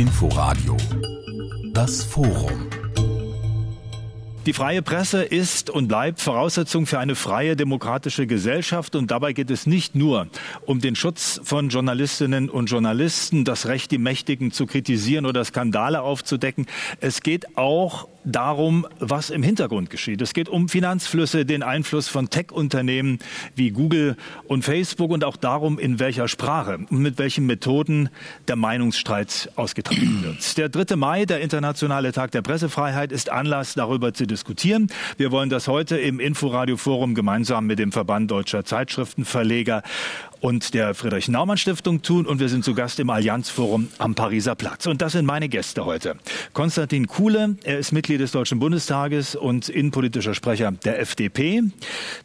Inforadio Das Forum die freie Presse ist und bleibt Voraussetzung für eine freie demokratische Gesellschaft. Und dabei geht es nicht nur um den Schutz von Journalistinnen und Journalisten, das Recht, die Mächtigen zu kritisieren oder Skandale aufzudecken. Es geht auch darum, was im Hintergrund geschieht. Es geht um Finanzflüsse, den Einfluss von Tech-Unternehmen wie Google und Facebook und auch darum, in welcher Sprache und mit welchen Methoden der Meinungsstreit ausgetragen wird. Der 3. Mai, der Internationale Tag der Pressefreiheit, ist Anlass, darüber zu diskutieren. Wir wollen das heute im Inforadio Forum gemeinsam mit dem Verband Deutscher Zeitschriftenverleger und der Friedrich Naumann Stiftung tun. Und wir sind zu Gast im Allianzforum am Pariser Platz. Und das sind meine Gäste heute. Konstantin Kuhle, er ist Mitglied des Deutschen Bundestages und innenpolitischer Sprecher der FDP.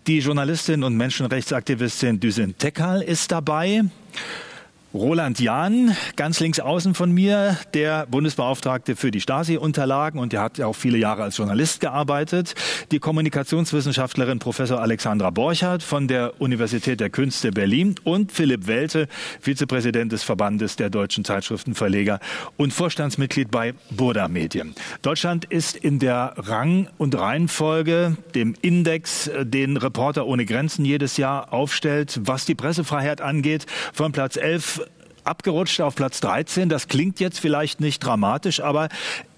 Die Journalistin und Menschenrechtsaktivistin Düsen Tekal ist dabei. Roland Jahn, ganz links außen von mir, der Bundesbeauftragte für die Stasi-Unterlagen und der hat ja auch viele Jahre als Journalist gearbeitet. Die Kommunikationswissenschaftlerin Professor Alexandra Borchardt von der Universität der Künste Berlin und Philipp Welte, Vizepräsident des Verbandes der deutschen Zeitschriftenverleger und Vorstandsmitglied bei Burda Medien. Deutschland ist in der Rang- und Reihenfolge, dem Index, den Reporter ohne Grenzen jedes Jahr aufstellt, was die Pressefreiheit angeht, von Platz 11 abgerutscht auf Platz 13. Das klingt jetzt vielleicht nicht dramatisch, aber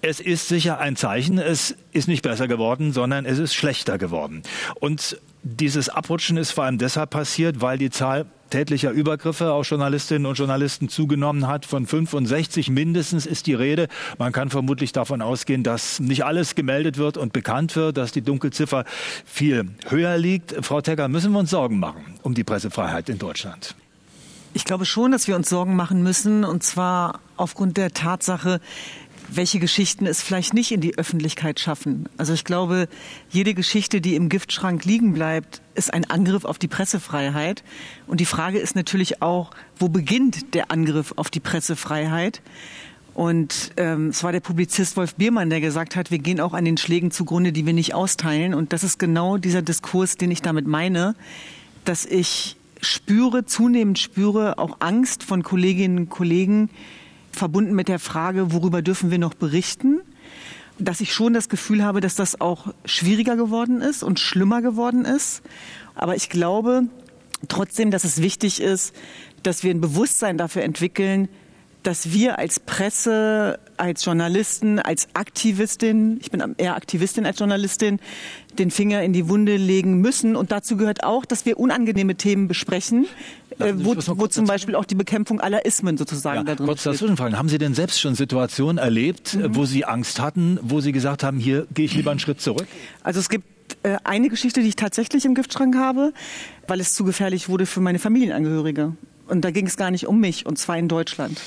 es ist sicher ein Zeichen. Es ist nicht besser geworden, sondern es ist schlechter geworden. Und dieses Abrutschen ist vor allem deshalb passiert, weil die Zahl tätlicher Übergriffe auf Journalistinnen und Journalisten zugenommen hat. Von 65 mindestens ist die Rede. Man kann vermutlich davon ausgehen, dass nicht alles gemeldet wird und bekannt wird, dass die Dunkelziffer viel höher liegt. Frau Tegger, müssen wir uns Sorgen machen um die Pressefreiheit in Deutschland? Ich glaube schon, dass wir uns Sorgen machen müssen, und zwar aufgrund der Tatsache, welche Geschichten es vielleicht nicht in die Öffentlichkeit schaffen. Also ich glaube, jede Geschichte, die im Giftschrank liegen bleibt, ist ein Angriff auf die Pressefreiheit. Und die Frage ist natürlich auch, wo beginnt der Angriff auf die Pressefreiheit? Und ähm, es war der Publizist Wolf Biermann, der gesagt hat, wir gehen auch an den Schlägen zugrunde, die wir nicht austeilen. Und das ist genau dieser Diskurs, den ich damit meine, dass ich spüre, zunehmend spüre auch Angst von Kolleginnen und Kollegen, verbunden mit der Frage, worüber dürfen wir noch berichten, dass ich schon das Gefühl habe, dass das auch schwieriger geworden ist und schlimmer geworden ist. Aber ich glaube trotzdem, dass es wichtig ist, dass wir ein Bewusstsein dafür entwickeln, dass wir als Presse, als Journalisten, als Aktivistin, ich bin eher Aktivistin als Journalistin, den Finger in die Wunde legen müssen. Und dazu gehört auch, dass wir unangenehme Themen besprechen, äh, wo, wo zum Beispiel auch die Bekämpfung aller Ismen sozusagen ja, da drin kurz dazwischenfragen. Haben Sie denn selbst schon Situationen erlebt, mhm. wo Sie Angst hatten, wo Sie gesagt haben, hier gehe ich lieber einen Schritt zurück? Also es gibt äh, eine Geschichte, die ich tatsächlich im Giftschrank habe, weil es zu gefährlich wurde für meine Familienangehörige. Und da ging es gar nicht um mich, und zwar in Deutschland.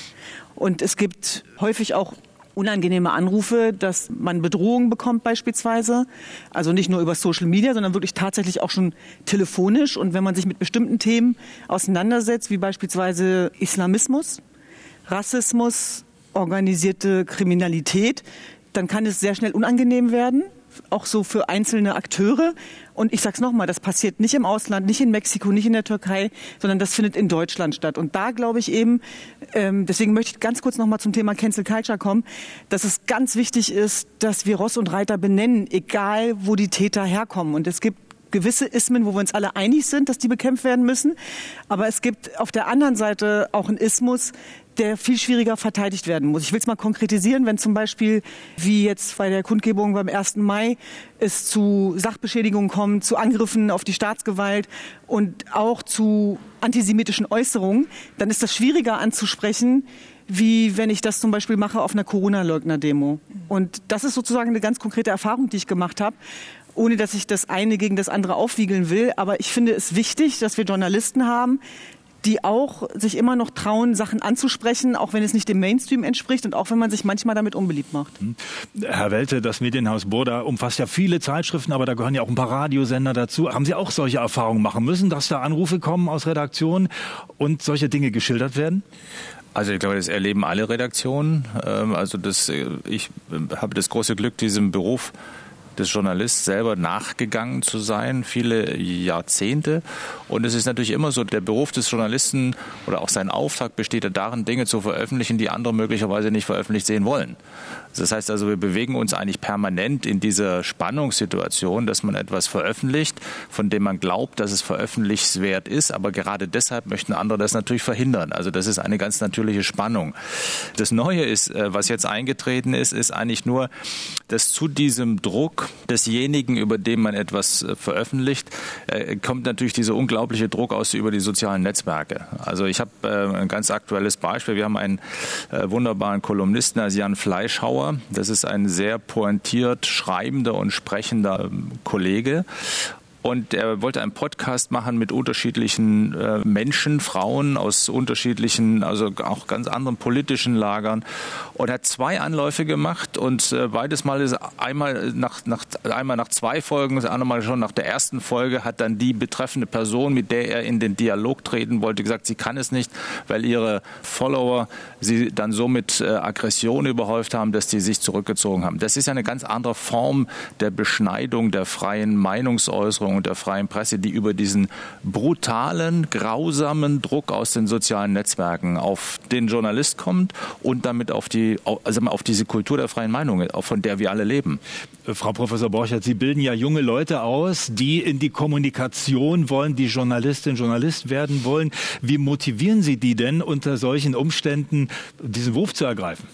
Und es gibt häufig auch unangenehme Anrufe, dass man Bedrohungen bekommt beispielsweise. Also nicht nur über Social Media, sondern wirklich tatsächlich auch schon telefonisch. Und wenn man sich mit bestimmten Themen auseinandersetzt, wie beispielsweise Islamismus, Rassismus, organisierte Kriminalität, dann kann es sehr schnell unangenehm werden auch so für einzelne Akteure. Und ich sage es nochmal, das passiert nicht im Ausland, nicht in Mexiko, nicht in der Türkei, sondern das findet in Deutschland statt. Und da glaube ich eben, ähm, deswegen möchte ich ganz kurz nochmal zum Thema Cancel Culture kommen, dass es ganz wichtig ist, dass wir Ross und Reiter benennen, egal wo die Täter herkommen. Und es gibt gewisse Ismen, wo wir uns alle einig sind, dass die bekämpft werden müssen. Aber es gibt auf der anderen Seite auch einen Ismus, der viel schwieriger verteidigt werden muss. Ich will es mal konkretisieren, wenn zum Beispiel, wie jetzt bei der Kundgebung beim 1. Mai, es zu Sachbeschädigungen kommt, zu Angriffen auf die Staatsgewalt und auch zu antisemitischen Äußerungen, dann ist das schwieriger anzusprechen, wie wenn ich das zum Beispiel mache auf einer Corona-Leugner-Demo. Und das ist sozusagen eine ganz konkrete Erfahrung, die ich gemacht habe ohne dass ich das eine gegen das andere aufwiegeln will. Aber ich finde es wichtig, dass wir Journalisten haben, die auch sich immer noch trauen, Sachen anzusprechen, auch wenn es nicht dem Mainstream entspricht und auch wenn man sich manchmal damit unbeliebt macht. Hm. Herr Welte, das Medienhaus Burda umfasst ja viele Zeitschriften, aber da gehören ja auch ein paar Radiosender dazu. Haben Sie auch solche Erfahrungen machen müssen, dass da Anrufe kommen aus Redaktionen und solche Dinge geschildert werden? Also ich glaube, das erleben alle Redaktionen. Ähm, also das, äh, ich habe das große Glück, diesem Beruf des Journalisten selber nachgegangen zu sein, viele Jahrzehnte. Und es ist natürlich immer so, der Beruf des Journalisten oder auch sein Auftrag besteht darin, Dinge zu veröffentlichen, die andere möglicherweise nicht veröffentlicht sehen wollen. Das heißt also, wir bewegen uns eigentlich permanent in dieser Spannungssituation, dass man etwas veröffentlicht, von dem man glaubt, dass es veröffentlichswert ist, aber gerade deshalb möchten andere das natürlich verhindern. Also das ist eine ganz natürliche Spannung. Das Neue ist, äh, was jetzt eingetreten ist, ist eigentlich nur, dass zu diesem Druck desjenigen, über den man etwas äh, veröffentlicht, äh, kommt natürlich dieser unglaubliche Druck aus über die sozialen Netzwerke. Also ich habe ein ganz aktuelles Beispiel. Wir haben einen wunderbaren Kolumnisten, also Jan Fleischhauer. Das ist ein sehr pointiert schreibender und sprechender Kollege. Und er wollte einen Podcast machen mit unterschiedlichen äh, Menschen, Frauen aus unterschiedlichen, also auch ganz anderen politischen Lagern. Und hat zwei Anläufe gemacht und äh, beides Mal ist einmal nach, nach, einmal nach zwei Folgen, das andere Mal schon nach der ersten Folge hat dann die betreffende Person, mit der er in den Dialog treten wollte, gesagt, sie kann es nicht, weil ihre Follower sie dann so mit äh, Aggression überhäuft haben, dass sie sich zurückgezogen haben. Das ist eine ganz andere Form der Beschneidung der freien Meinungsäußerung Und der freien Presse, die über diesen brutalen, grausamen Druck aus den sozialen Netzwerken auf den Journalist kommt und damit auf die, also auf diese Kultur der freien Meinung, von der wir alle leben. Äh, Frau Professor Borchert, Sie bilden ja junge Leute aus, die in die Kommunikation wollen, die Journalistin, Journalist werden wollen. Wie motivieren Sie die denn unter solchen Umständen, diesen Wurf zu ergreifen?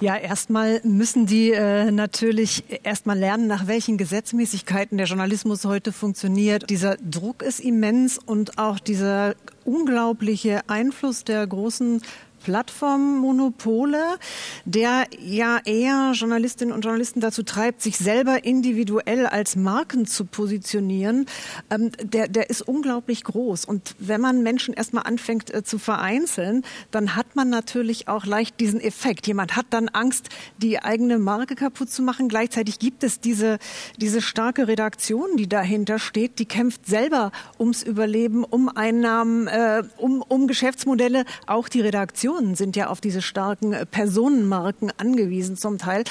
Ja, erstmal müssen die äh, natürlich erstmal lernen, nach welchen Gesetzmäßigkeiten der Journalismus heute funktioniert. Dieser Druck ist immens und auch dieser unglaubliche Einfluss der großen Plattformmonopole, der ja eher Journalistinnen und Journalisten dazu treibt, sich selber individuell als Marken zu positionieren, ähm, der, der ist unglaublich groß. Und wenn man Menschen erstmal anfängt äh, zu vereinzeln, dann hat man natürlich auch leicht diesen Effekt. Jemand hat dann Angst, die eigene Marke kaputt zu machen. Gleichzeitig gibt es diese, diese starke Redaktion, die dahinter steht, die kämpft selber ums Überleben, um Einnahmen, äh, um, um Geschäftsmodelle. Auch die Redaktion Redaktionen sind ja auf diese starken äh, Personenmarken angewiesen zum Teil.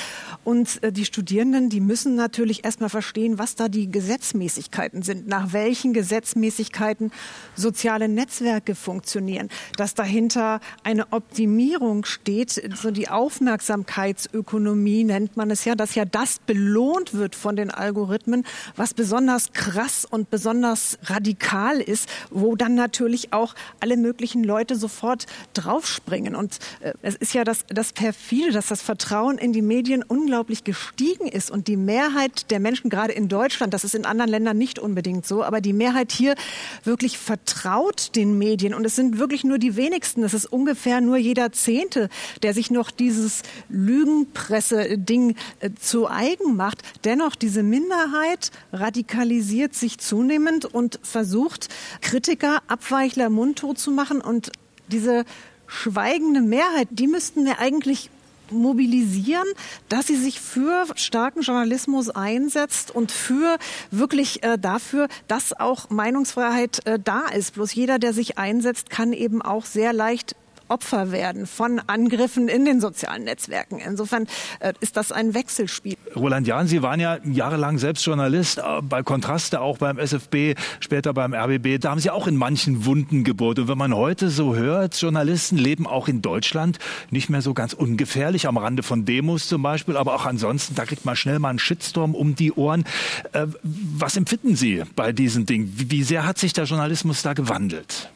Und äh, die Studierenden, die müssen natürlich erstmal verstehen, was da die Gesetzmäßigkeiten sind, nach welchen Gesetzmäßigkeiten soziale Netzwerke funktionieren, dass dahinter eine Optimierung steht, so die Aufmerksamkeitsökonomie nennt man es ja, dass ja das belohnt wird von den Algorithmen, was besonders krass und besonders radikal ist, wo dann natürlich auch alle möglichen Leute sofort draufspringen bringen. Und äh, es ist ja das, das perfide, dass das Vertrauen in die Medien unglaublich gestiegen ist und die Mehrheit der Menschen, gerade in Deutschland, das ist in anderen Ländern nicht unbedingt so, aber die Mehrheit hier wirklich vertraut den Medien. Und es sind wirklich nur die wenigsten. Es ist ungefähr nur jeder Zehnte, der sich noch dieses Lügenpresse-Ding äh, zu eigen macht. Dennoch, diese Minderheit radikalisiert sich zunehmend und versucht, Kritiker, Abweichler mundtot zu machen und diese schweigende Mehrheit, die müssten wir eigentlich mobilisieren, dass sie sich für starken Journalismus einsetzt und für wirklich äh, dafür, dass auch Meinungsfreiheit äh, da ist. Bloß jeder, der sich einsetzt, kann eben auch sehr leicht Opfer werden von Angriffen in den sozialen Netzwerken. Insofern äh, ist das ein Wechselspiel. Roland Jahn, Sie waren ja jahrelang selbst Journalist, äh, bei Kontraste auch beim SFB, später beim RBB. Da haben Sie auch in manchen Wunden gebohrt. Und wenn man heute so hört, Journalisten leben auch in Deutschland nicht mehr so ganz ungefährlich, am Rande von Demos zum Beispiel, aber auch ansonsten, da kriegt man schnell mal einen Shitstorm um die Ohren. Äh, was empfinden Sie bei diesen Dingen? Wie sehr hat sich der Journalismus da gewandelt?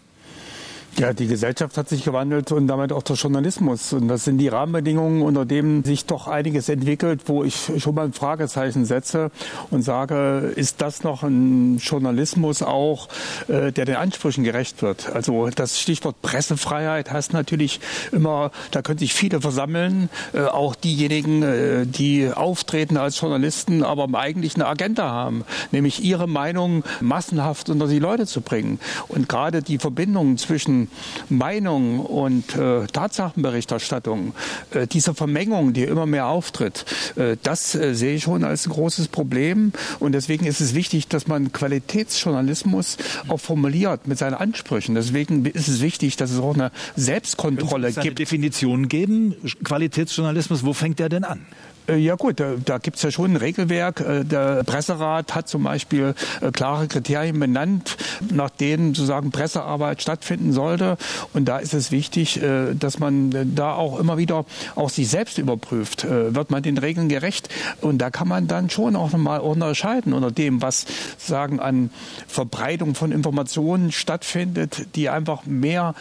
Ja, die Gesellschaft hat sich gewandelt und damit auch der Journalismus. Und das sind die Rahmenbedingungen, unter denen sich doch einiges entwickelt, wo ich schon mal ein Fragezeichen setze und sage, ist das noch ein Journalismus auch, äh, der den Ansprüchen gerecht wird? Also das Stichwort Pressefreiheit heißt natürlich immer, da können sich viele versammeln, äh, auch diejenigen, äh, die auftreten als Journalisten, aber eigentlich eine Agenda haben, nämlich ihre Meinung massenhaft unter die Leute zu bringen. Und gerade die Verbindung zwischen Meinung und äh, Tatsachenberichterstattung, äh, diese Vermengung, die immer mehr auftritt, äh, das äh, sehe ich schon als ein großes Problem. Und deswegen ist es wichtig, dass man Qualitätsjournalismus auch formuliert mit seinen Ansprüchen. Deswegen ist es wichtig, dass es auch eine Selbstkontrolle es gibt. Definition geben, Qualitätsjournalismus, wo fängt der denn an? Äh, ja gut, da, da gibt es ja schon ein Regelwerk. Äh, der Presserat hat zum Beispiel äh, klare Kriterien benannt, nach denen sozusagen Pressearbeit stattfinden sollte. Und da ist es wichtig, dass man da auch immer wieder auch sich selbst überprüft. Wird man den Regeln gerecht? Und da kann man dann schon auch nochmal unterscheiden unter dem, was sagen an Verbreitung von Informationen stattfindet, die einfach mehr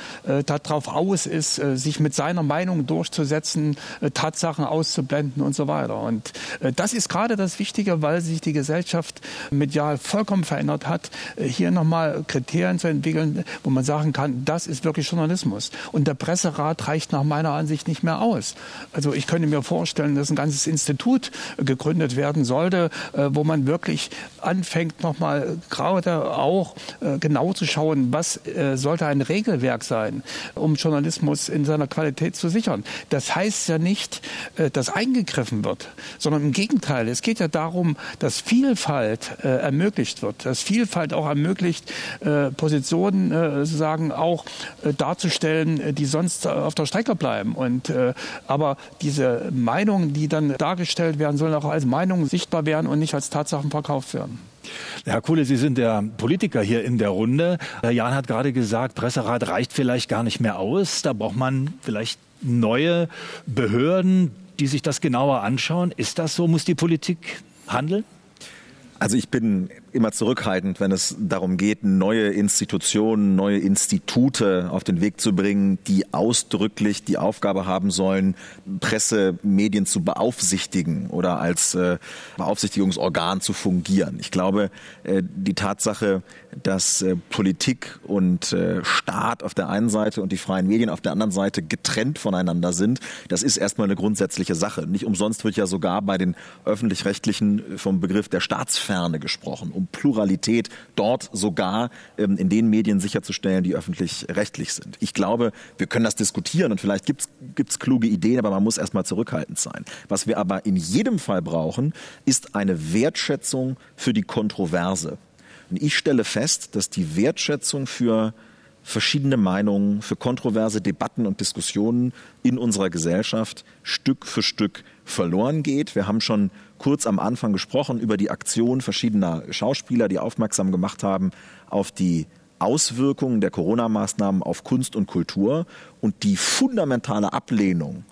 darauf aus ist, sich mit seiner Meinung durchzusetzen, Tatsachen auszublenden und so weiter weiter. Und äh, das ist gerade das Wichtige, weil sich die Gesellschaft medial vollkommen verändert hat, äh, hier nochmal Kriterien zu entwickeln, wo man sagen kann, das ist wirklich Journalismus. Und der Presserat reicht nach meiner Ansicht nicht mehr aus. Also ich könnte mir vorstellen, dass ein ganzes Institut äh, gegründet werden sollte, wo man wirklich anfängt, nochmal gerade auch genau zu schauen, was sollte ein Regelwerk sein, um Journalismus in seiner Qualität zu sichern. Das heißt ja nicht, dass eingegriffen wird, sondern im Gegenteil. Es geht ja darum, dass Vielfalt äh, ermöglicht wird, dass Vielfalt auch ermöglicht, äh, Positionen äh, sozusagen auch äh, darzustellen, äh, die sonst auf der Strecke bleiben. Und äh, aber diese Meinungen, die dann dargestellt werden, sollen auch als Meinungen sichtbar werden und nicht als Tatsachen verkauft werden. Herr Kuhle, Sie sind der Politiker hier in der Runde. Herr Jahn hat gerade gesagt, Presserat reicht vielleicht gar nicht mehr aus. Da braucht man vielleicht neue Behörden, die sich das genauer anschauen. Ist das so? Muss die Politik handeln? Also ich bin immer zurückhaltend, wenn es darum geht, neue Institutionen, neue Institute auf den Weg zu bringen, die ausdrücklich die Aufgabe haben sollen, Presse, Medien zu beaufsichtigen oder als äh, Beaufsichtigungsorgan zu fungieren. Ich glaube, äh, die Tatsache, dass äh, Politik und äh, Staat auf der einen Seite und die freien Medien auf der anderen Seite getrennt voneinander sind, das ist erstmal eine grundsätzliche Sache. Nicht umsonst wird ja sogar bei den öffentlich-rechtlichen vom Begriff der Staatsferne gesprochen, Pluralität dort sogar ähm, in den Medien sicherzustellen, die öffentlich-rechtlich sind. Ich glaube, wir können das diskutieren und vielleicht gibt es kluge Ideen, aber man muss erstmal zurückhaltend sein. Was wir aber in jedem Fall brauchen, ist eine Wertschätzung für die Kontroverse. Und ich stelle fest, dass die Wertschätzung für verschiedene Meinungen, für kontroverse Debatten und Diskussionen in unserer Gesellschaft Stück für Stück verloren geht. Wir haben schon kurz am Anfang gesprochen über die Aktion verschiedener Schauspieler, die aufmerksam gemacht haben auf die Auswirkungen der Corona-Maßnahmen auf Kunst und Kultur. Und die fundamentale Ablehnung,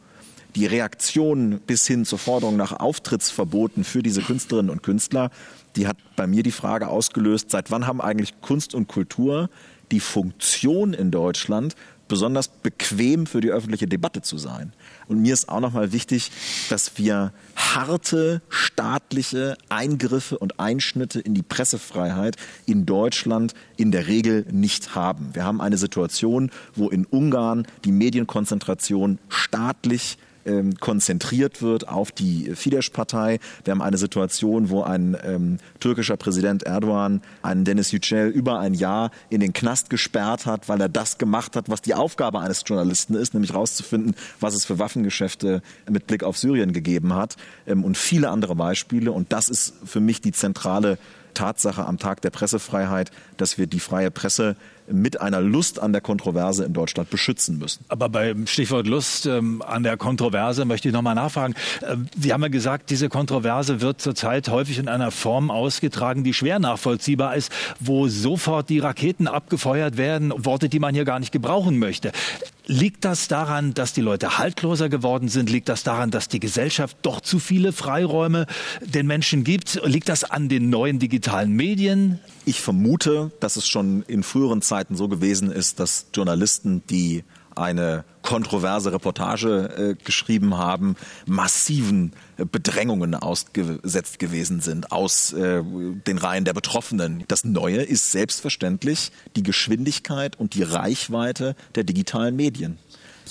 die Reaktion bis hin zur Forderung nach Auftrittsverboten für diese Künstlerinnen und Künstler, die hat bei mir die Frage ausgelöst, seit wann haben eigentlich Kunst und Kultur die Funktion in Deutschland, besonders bequem für die öffentliche Debatte zu sein. Und mir ist auch nochmal wichtig, dass wir harte staatliche Eingriffe und Einschnitte in die Pressefreiheit in Deutschland in der Regel nicht haben. Wir haben eine Situation, wo in Ungarn die Medienkonzentration staatlich ähm, konzentriert wird auf die Fidesz-Partei. Wir haben eine Situation, wo ein ähm, türkischer Präsident Erdogan einen Dennis Yücel über ein Jahr in den Knast gesperrt hat, weil er das gemacht hat, was die Aufgabe eines Journalisten ist, nämlich herauszufinden, was es für Waffengeschäfte mit Blick auf Syrien gegeben hat ähm, und viele andere Beispiele. Und das ist für mich die zentrale Tatsache am Tag der Pressefreiheit, dass wir die freie Presse mit einer Lust an der Kontroverse in Deutschland beschützen müssen. Aber beim Stichwort Lust ähm, an der Kontroverse möchte ich noch mal nachfragen. Äh, Sie haben ja gesagt, diese Kontroverse wird zurzeit häufig in einer Form ausgetragen, die schwer nachvollziehbar ist, wo sofort die Raketen abgefeuert werden, Worte, die man hier gar nicht gebrauchen möchte. Liegt das daran, dass die Leute haltloser geworden sind? Liegt das daran, dass die Gesellschaft doch zu viele Freiräume den Menschen gibt? Liegt das an den neuen digitalen Medien? Ich vermute, dass es schon in früheren Zeiten so gewesen ist, dass Journalisten, die eine kontroverse Reportage äh, geschrieben haben, massiven äh, Bedrängungen ausgesetzt gewesen sind aus äh, den Reihen der Betroffenen. Das Neue ist selbstverständlich die Geschwindigkeit und die Reichweite der digitalen Medien.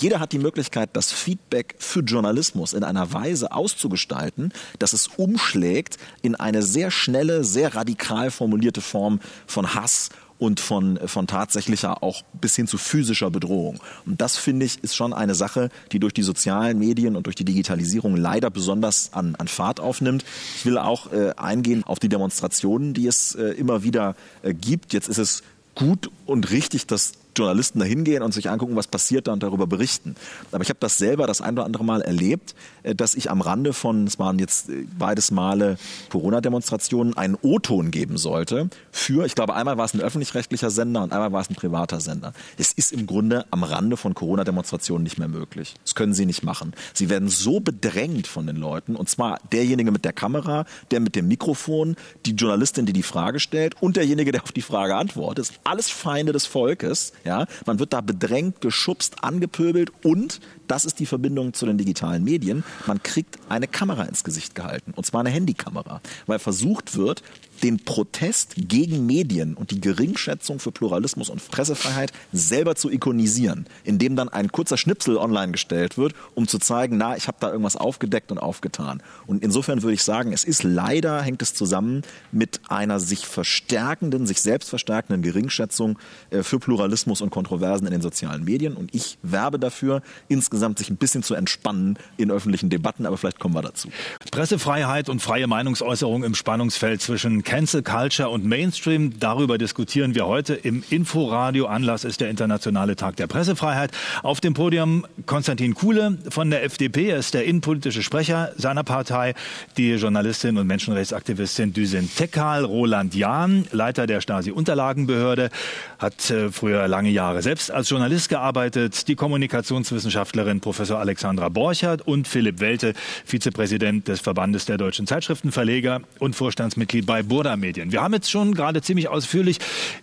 Jeder hat die Möglichkeit, das Feedback für Journalismus in einer Weise auszugestalten, dass es umschlägt in eine sehr schnelle, sehr radikal formulierte Form von Hass und von, von tatsächlicher auch bis hin zu physischer Bedrohung. Und das finde ich ist schon eine Sache, die durch die sozialen Medien und durch die Digitalisierung leider besonders an, an Fahrt aufnimmt. Ich will auch äh, eingehen auf die Demonstrationen, die es äh, immer wieder äh, gibt. Jetzt ist es gut und richtig, dass Journalisten da hingehen und sich angucken, was passiert da und darüber berichten. Aber ich habe das selber das ein oder andere Mal erlebt, äh, dass ich am Rande von, es waren jetzt äh, beides Male Corona-Demonstrationen, einen O-Ton geben sollte für, ich glaube, einmal war es ein öffentlich-rechtlicher Sender und einmal war es ein privater Sender. Es ist im Grunde am Rande von Corona-Demonstrationen nicht mehr möglich. Das können sie nicht machen. Sie werden so bedrängt von den Leuten und zwar derjenige mit der Kamera, der mit dem Mikrofon, die Journalistin, die die Frage stellt und derjenige, der auf die Frage antwortet. Alles Feinde des Volkes. Ja, man wird da bedrängt, geschubst, angepöbelt und das ist die Verbindung zu den digitalen Medien. Man kriegt eine Kamera ins Gesicht gehalten und zwar eine Handykamera, weil versucht wird, den Protest gegen Medien und die Geringschätzung für Pluralismus und Pressefreiheit selber zu ikonisieren, indem dann ein kurzer Schnipsel online gestellt wird, um zu zeigen, na, ich habe da irgendwas aufgedeckt und aufgetan. Und insofern würde ich sagen, es ist leider, hängt es zusammen mit einer sich verstärkenden, sich selbst verstärkenden Geringschätzung äh, für Pluralismus und Kontroversen in den sozialen Medien. Und ich werbe dafür, insgesamt sich ein bisschen zu entspannen in öffentlichen Debatten, aber vielleicht kommen wir dazu. Pressefreiheit und freie Meinungsäußerung im Spannungsfeld zwischen Cancel Culture und Mainstream. Darüber diskutieren wir heute im Inforadio. Anlass ist der Internationale Tag der Pressefreiheit. Auf dem Podium Konstantin Kuhle von der FDP. Er ist der innenpolitische Sprecher seiner Partei. Die Journalistin und Menschenrechtsaktivistin Düsen Tekal. Roland Jahn, Leiter der Stasi-Unterlagenbehörde, hat äh, früher lange Jahre selbst als Journalist gearbeitet. Die Kommunikationswissenschaftlerin Professor Alexandra Borchert und Philipp Welte, Vizepräsident des Verbandes der deutschen Zeitschriftenverleger und Vorstandsmitglied bei Bur Burda Medien. Wir haben jetzt schon gerade ziemlich ausführlich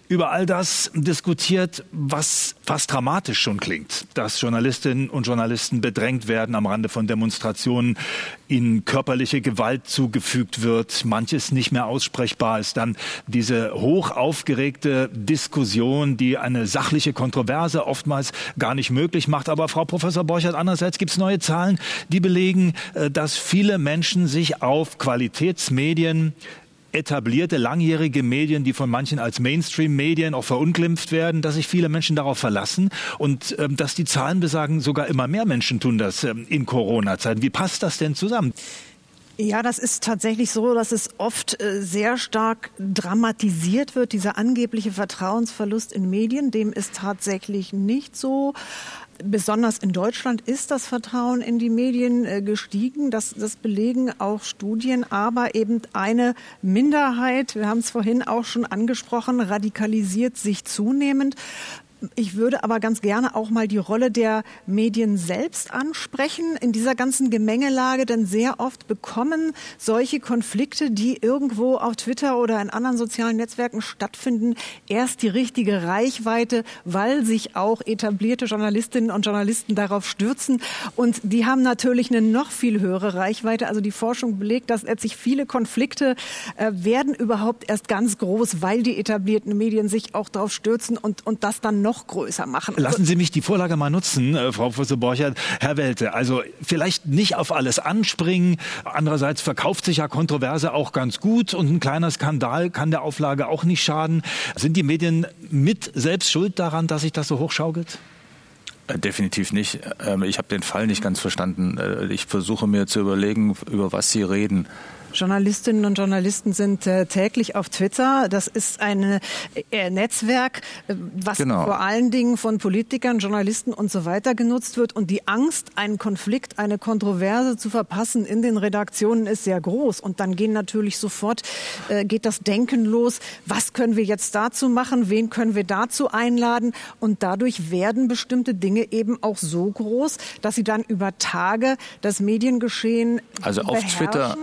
über all das diskutiert, was fast dramatisch schon klingt, dass Journalistinnen und Journalisten bedrängt werden am Rande von Demonstrationen, ihnen körperliche Gewalt zugefügt wird, manches nicht mehr aussprechbar ist, dann diese hoch aufgeregte Diskussion, die eine sachliche Kontroverse oftmals gar nicht möglich macht. Aber Frau Professor Borchert, andererseits gibt es neue Zahlen, die belegen, äh, dass viele Menschen sich auf Qualitätsmedien etablierte, langjährige Medien, die von manchen als Mainstream-Medien auch verunglimpft werden, dass sich viele Menschen darauf verlassen und ähm, dass die Zahlen besagen, sogar immer mehr Menschen tun das ähm, in Corona-Zeiten. Wie passt das denn zusammen? Ja, das ist tatsächlich so, dass es oft äh, sehr stark dramatisiert wird, dieser angebliche Vertrauensverlust in Medien. Dem ist tatsächlich nicht so. Besonders in Deutschland ist das Vertrauen in die Medien äh, gestiegen. Das, das belegen auch Studien. Aber eben eine Minderheit, wir haben es vorhin auch schon angesprochen, radikalisiert sich zunehmend. Ich würde aber ganz gerne auch mal die Rolle der Medien selbst ansprechen in dieser ganzen Gemengelage, denn sehr oft bekommen solche Konflikte, die irgendwo auf Twitter oder in anderen sozialen Netzwerken stattfinden, erst die richtige Reichweite, weil sich auch etablierte Journalistinnen und Journalisten darauf stürzen. Und die haben natürlich eine noch viel höhere Reichweite. Also die Forschung belegt, dass letztlich viele Konflikte äh, werden überhaupt erst ganz groß, weil die etablierten Medien sich auch darauf stürzen und, und das dann noch größer machen. Lassen Sie mich die Vorlage mal nutzen, äh, Frau Professor Borchert. Herr Welte, also vielleicht nicht auf alles anspringen. Andererseits verkauft sich ja Kontroverse auch ganz gut und ein kleiner Skandal kann der Auflage auch nicht schaden. Sind die Medien mit selbst schuld daran, dass sich das so hochschaukelt? Äh, definitiv nicht. Ähm, ich habe den Fall nicht ganz verstanden. Äh, ich versuche mir zu überlegen, über was Sie reden. Journalistinnen und Journalisten sind äh, täglich auf Twitter. Das ist ein äh, Netzwerk, äh, was genau. vor allen Dingen von Politikern, Journalisten und so weiter genutzt wird. Und die Angst, einen Konflikt, eine Kontroverse zu verpassen in den Redaktionen ist sehr groß. Und dann gehen natürlich sofort, äh, geht das Denken los. Was können wir jetzt dazu machen? Wen können wir dazu einladen? Und dadurch werden bestimmte Dinge eben auch so groß, dass sie dann über Tage das Mediengeschehen also auf Twitter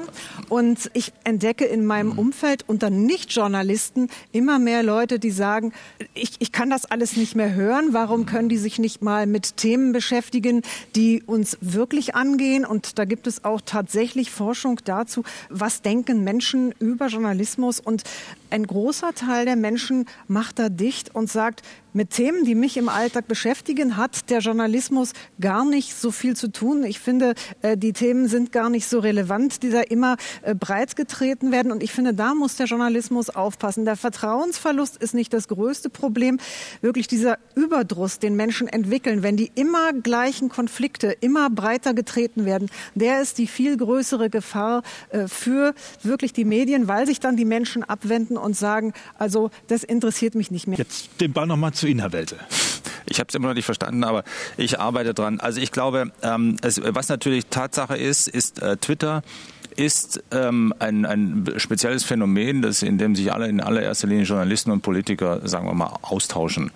und ich entdecke in meinem mhm. Umfeld unter Nichtjournalisten immer mehr Leute, die sagen, ich, ich kann das alles nicht mehr hören. Warum können die sich nicht mal mit Themen beschäftigen, die uns wirklich angehen? Und da gibt es auch tatsächlich Forschung dazu, was denken Menschen über Journalismus. Und ein großer Teil der Menschen macht da dicht und sagt, mit Themen, die mich im Alltag beschäftigen, hat der Journalismus gar nicht so viel zu tun. Ich finde, äh, die Themen sind gar nicht so relevant, die da immer äh, breit getreten werden. Und ich finde, da muss der Journalismus aufpassen. Der Vertrauensverlust ist nicht das größte Problem. Wirklich dieser Überdruss, den Menschen entwickeln, wenn die immer gleichen Konflikte immer breiter getreten werden, der ist die viel größere Gefahr äh, für wirklich die Medien, weil sich dann die Menschen abwenden und sagen, also das interessiert mich nicht mehr. Jetzt den Ball nochmal zu Ihnen, Herr Welte. Ich habe es immer noch nicht verstanden, aber ich arbeite dran. Also ich glaube, ähm, es, was natürlich Tatsache ist, ist äh, Twitter ist ähm, ein, ein spezielles Phänomen, das, in dem sich alle in allererster Linie Journalisten und Politiker, sagen wir mal, austauschen.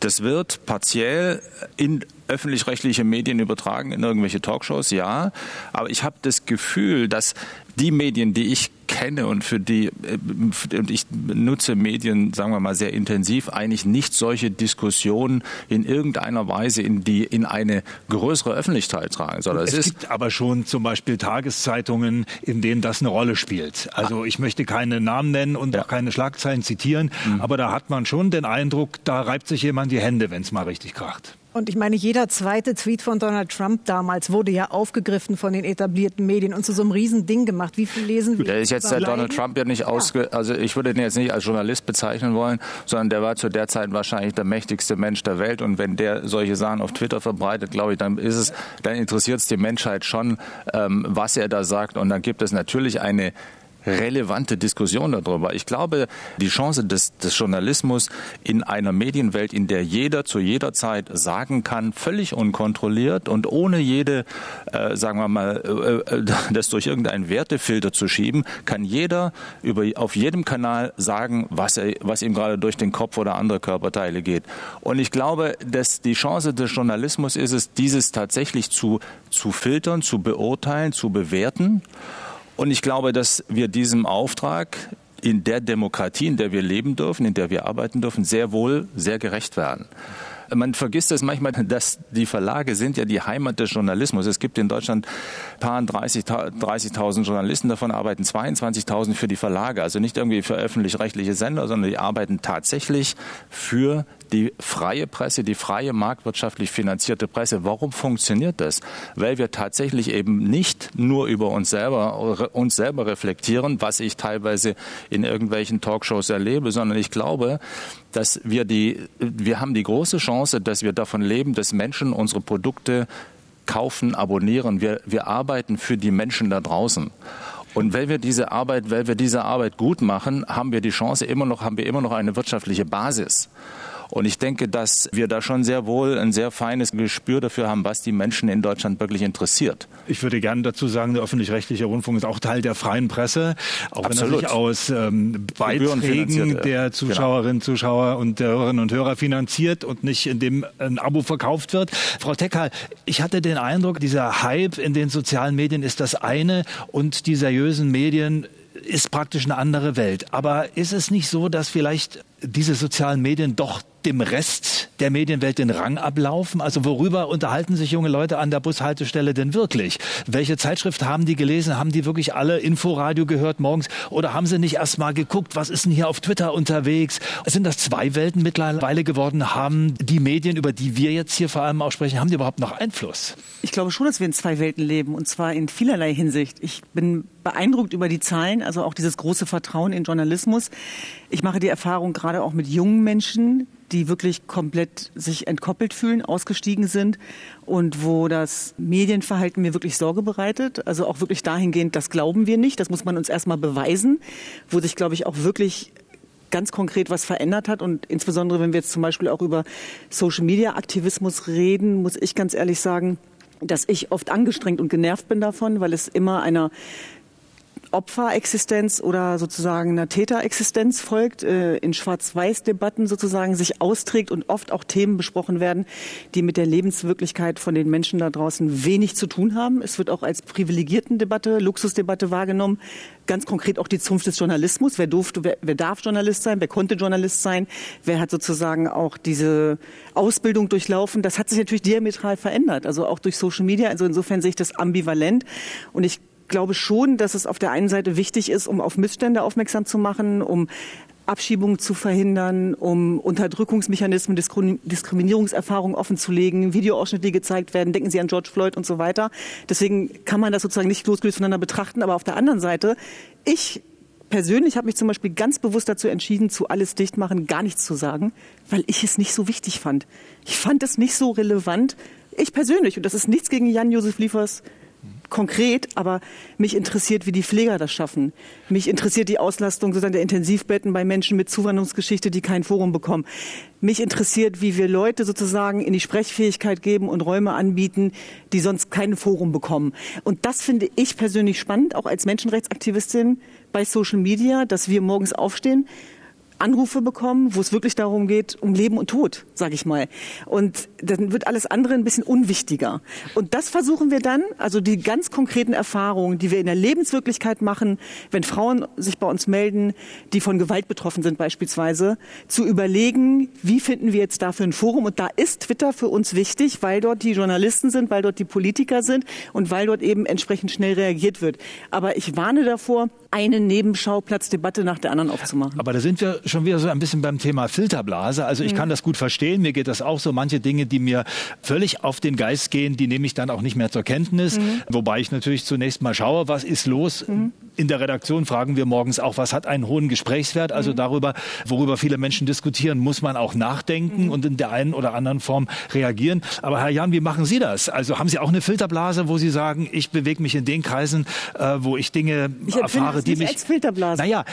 Das wird partiell in öffentlich-rechtliche Medien übertragen, in irgendwelche Talkshows, ja. Aber ich habe das Gefühl, dass die Medien, die ich kenne und für die äh, und ich nutze Medien, sagen wir mal, sehr intensiv, eigentlich nicht solche Diskussionen in irgendeiner Weise in die in eine größere Öffentlichkeit tragen soll. Es, es gibt aber schon zum Beispiel Tageszeitungen, in denen das eine Rolle spielt. Also ich möchte keine Namen nennen und ja. auch keine Schlagzeilen zitieren, mhm. aber da hat man schon den Eindruck, da reibt sich jemand die Hände, wenn es mal richtig kracht. Und ich meine, jeder zweite Tweet von Donald Trump damals wurde ja aufgegriffen von den etablierten Medien und zu so einem Riesending gemacht. Wie viel lesen wir? Der ist jetzt der Donald Trump ja nicht ja. ausge, also ich würde ihn jetzt nicht als Journalist bezeichnen wollen, sondern der war zu der Zeit wahrscheinlich der mächtigste Mensch der Welt. Und wenn der solche Sachen auf Twitter verbreitet, glaube ich, dann ist es, dann interessiert es die Menschheit schon, ähm, was er da sagt. Und dann gibt es natürlich eine relevante Diskussion darüber. Ich glaube, die Chance des, des Journalismus in einer Medienwelt, in der jeder zu jeder Zeit sagen kann, völlig unkontrolliert und ohne jede, äh, sagen wir mal, äh, äh das durch irgendeinen Wertefilter zu schieben, kann jeder über, auf jedem Kanal sagen, was, er, was ihm gerade durch den Kopf oder andere Körperteile geht. Und ich glaube, dass die Chance des Journalismus ist es, dieses tatsächlich zu, zu filtern, zu beurteilen, zu bewerten. Und ich glaube, dass wir diesem Auftrag in der Demokratie, in der wir leben dürfen, in der wir arbeiten dürfen, sehr wohl sehr gerecht werden. Man vergisst es manchmal, dass die Verlage sind ja die Heimat des Journalismus. Es gibt in Deutschland paar 30.000 30 Journalisten, davon arbeiten 22.000 für die Verlage, also nicht irgendwie für öffentlich-rechtliche Sender, sondern die arbeiten tatsächlich für die freie Presse, die freie marktwirtschaftlich finanzierte Presse. Warum funktioniert das? Weil wir tatsächlich eben nicht nur über uns selber, uns selber reflektieren, was ich teilweise in irgendwelchen Talkshows erlebe, sondern ich glaube, dass wir die, wir haben die große Chance, dass wir davon leben, dass Menschen unsere Produkte kaufen, abonnieren. Wir, wir arbeiten für die Menschen da draußen. Und wenn wir diese Arbeit, weil wir diese Arbeit gut machen, haben wir die Chance immer noch, haben wir immer noch eine wirtschaftliche Basis. Und ich denke, dass wir da schon sehr wohl ein sehr feines Gespür dafür haben, was die Menschen in Deutschland wirklich interessiert. Ich würde gerne dazu sagen, der öffentlich-rechtliche Rundfunk ist auch Teil der freien Presse, auch Absolut. wenn er sich aus ähm, Beiträgen der genau. Zuschauerinnen, genau. Zuschauer und der Hörerinnen und Hörer finanziert und nicht indem ein Abo verkauft wird. Frau Teckal, ich hatte den Eindruck, dieser Hype in den sozialen Medien ist das eine und die seriösen Medien ist praktisch eine andere Welt. Aber ist es nicht so, dass vielleicht diese sozialen Medien doch dem Rest der Medienwelt den Rang ablaufen? Also worüber unterhalten sich junge Leute an der Bushaltestelle denn wirklich? Welche Zeitschrift haben die gelesen? Haben die wirklich alle Inforadio gehört morgens? Oder haben sie nicht erst mal geguckt, was ist denn hier auf Twitter unterwegs? Sind das zwei Welten mittlerweile geworden? Haben die Medien, über die wir jetzt hier vor allem auch sprechen, haben die überhaupt noch Einfluss? Ich glaube schon, dass wir in zwei Welten leben und zwar in vielerlei Hinsicht. Ich bin beeindruckt über die Zahlen, also auch dieses große Vertrauen in Journalismus. Ich mache die Erfahrung gerade auch mit jungen Menschen, die wirklich komplett sich entkoppelt fühlen, ausgestiegen sind und wo das Medienverhalten mir wirklich Sorge bereitet. Also auch wirklich dahingehend, das glauben wir nicht, das muss man uns erstmal beweisen, wo sich, glaube ich, auch wirklich ganz konkret was verändert hat. Und insbesondere, wenn wir jetzt zum Beispiel auch über Social-Media-Aktivismus reden, muss ich ganz ehrlich sagen, dass ich oft angestrengt und genervt bin davon, weil es immer einer Opferexistenz oder sozusagen einer Täterexistenz folgt, äh, in Schwarz-Weiß-Debatten sozusagen sich austrägt und oft auch Themen besprochen werden, die mit der Lebenswirklichkeit von den Menschen da draußen wenig zu tun haben. Es wird auch als Privilegierten-Debatte, Luxusdebatte wahrgenommen. Ganz konkret auch die Zunft des Journalismus. Wer durfte, wer, wer darf Journalist sein? Wer konnte Journalist sein? Wer hat sozusagen auch diese Ausbildung durchlaufen? Das hat sich natürlich diametral verändert. Also auch durch Social Media. Also insofern sehe ich das ambivalent. Und ich glaube schon, dass es auf der einen Seite wichtig ist, um auf Missstände aufmerksam zu machen, um Abschiebungen zu verhindern, um Unterdrückungsmechanismen, Diskriminierungserfahrungen offenzulegen, Videoausschnitte, die gezeigt werden. Denken Sie an George Floyd und so weiter. Deswegen kann man das sozusagen nicht losgelöst voneinander betrachten. Aber auf der anderen Seite, ich persönlich habe mich zum Beispiel ganz bewusst dazu entschieden, zu alles dicht machen, gar nichts zu sagen, weil ich es nicht so wichtig fand. Ich fand es nicht so relevant. Ich persönlich, und das ist nichts gegen Jan-Josef Liefers konkret, aber mich interessiert, wie die Pfleger das schaffen. Mich interessiert die Auslastung sozusagen der Intensivbetten bei Menschen mit Zuwanderungsgeschichte, die kein Forum bekommen. Mich interessiert, wie wir Leute sozusagen in die Sprechfähigkeit geben und Räume anbieten, die sonst kein Forum bekommen. Und das finde ich persönlich spannend, auch als Menschenrechtsaktivistin bei Social Media, dass wir morgens aufstehen Anrufe bekommen, wo es wirklich darum geht, um Leben und Tod, sage ich mal. Und dann wird alles andere ein bisschen unwichtiger. Und das versuchen wir dann, also die ganz konkreten Erfahrungen, die wir in der Lebenswirklichkeit machen, wenn Frauen sich bei uns melden, die von Gewalt betroffen sind beispielsweise, zu überlegen, wie finden wir jetzt dafür ein Forum. Und da ist Twitter für uns wichtig, weil dort die Journalisten sind, weil dort die Politiker sind und weil dort eben entsprechend schnell reagiert wird. Aber ich warne davor, eine Nebenschauplatzdebatte nach der anderen aufzumachen. Aber da sind wir schon wieder so ein bisschen beim Thema Filterblase. Also ich mhm. kann das gut verstehen. Mir geht das auch so. Manche Dinge, die mir völlig auf den Geist gehen, die nehme ich dann auch nicht mehr zur Kenntnis. Mhm. Wobei ich natürlich zunächst mal schaue, was ist los. Mhm. In der Redaktion fragen wir morgens auch, was hat einen hohen Gesprächswert? Also mhm. darüber, worüber viele Menschen diskutieren, muss man auch nachdenken mhm. und in der einen oder anderen Form reagieren. Aber Herr Jan, wie machen Sie das? Also haben Sie auch eine Filterblase, wo Sie sagen, ich bewege mich in den Kreisen, äh, wo ich Dinge ich erfahre, die mich... Als Filterblase. Naja,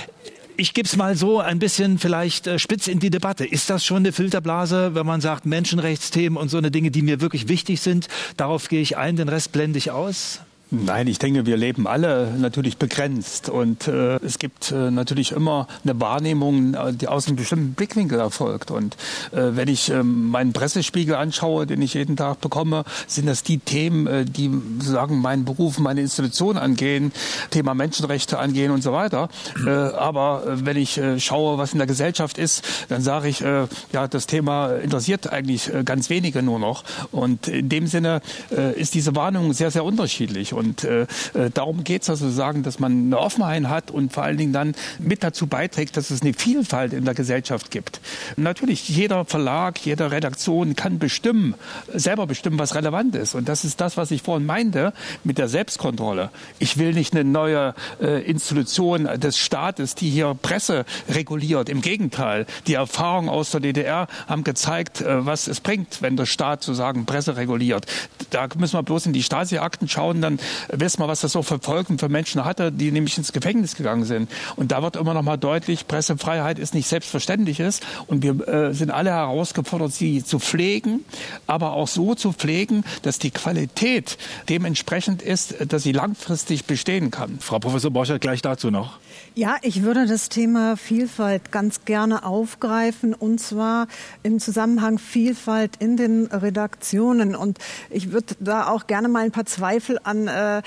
ich gebe es mal so ein bisschen vielleicht äh, spitz in die Debatte. Ist das schon eine Filterblase, wenn man sagt Menschenrechtsthemen und so eine Dinge, die mir wirklich wichtig sind? Darauf gehe ich ein, den Rest blende ich aus? Nein, ich denke, wir leben alle natürlich begrenzt und äh, es gibt äh, natürlich immer eine Wahrnehmung, äh, die aus einem bestimmten Blickwinkel erfolgt. Und äh, wenn ich äh, meinen Pressespiegel anschaue, den ich jeden Tag bekomme, sind das die Themen, äh, die sagen meinen Beruf, meine Institution angehen, Thema Menschenrechte angehen und so weiter. Äh, aber äh, wenn ich schaue, was in der Gesellschaft ist, dann sage ich, äh, ja, das Thema interessiert eigentlich ganz wenige nur noch. Und in dem Sinne äh, ist diese Wahrnehmung sehr, sehr unterschiedlich. Und äh, äh, darum geht es also sagen, dass man eine Offenheit hat und vor allen Dingen dann mit dazu beiträgt, dass es eine Vielfalt in der Gesellschaft gibt. Natürlich, jeder Verlag, jede Redaktion kann bestimmen, selber bestimmen, was relevant ist. Und das ist das, was ich vorhin meinte mit der Selbstkontrolle. Ich will nicht eine neue äh, Institution des Staates, die hier Presse reguliert. Im Gegenteil, die Erfahrungen aus der DDR haben gezeigt, äh, was es bringt, wenn der Staat sozusagen Presse reguliert. Da müssen wir bloß in die Stasi-Akten schauen, dann wissen wir, was das so für Folgen für Menschen hatte, die nämlich ins Gefängnis gegangen sind. Und da wird immer noch mal deutlich, Pressefreiheit ist nicht selbstverständlich ist. Und wir äh, sind alle herausgefordert, sie zu pflegen, aber auch so zu pflegen, dass die Qualität dementsprechend ist, dass sie langfristig bestehen kann. Frau Professor Borchert, gleich dazu noch. Ja, ich würde das Thema Vielfalt ganz gerne aufgreifen und zwar im Zusammenhang Vielfalt in den Redaktionen. Und ich würde da auch gerne mal ein paar Zweifel an Uh.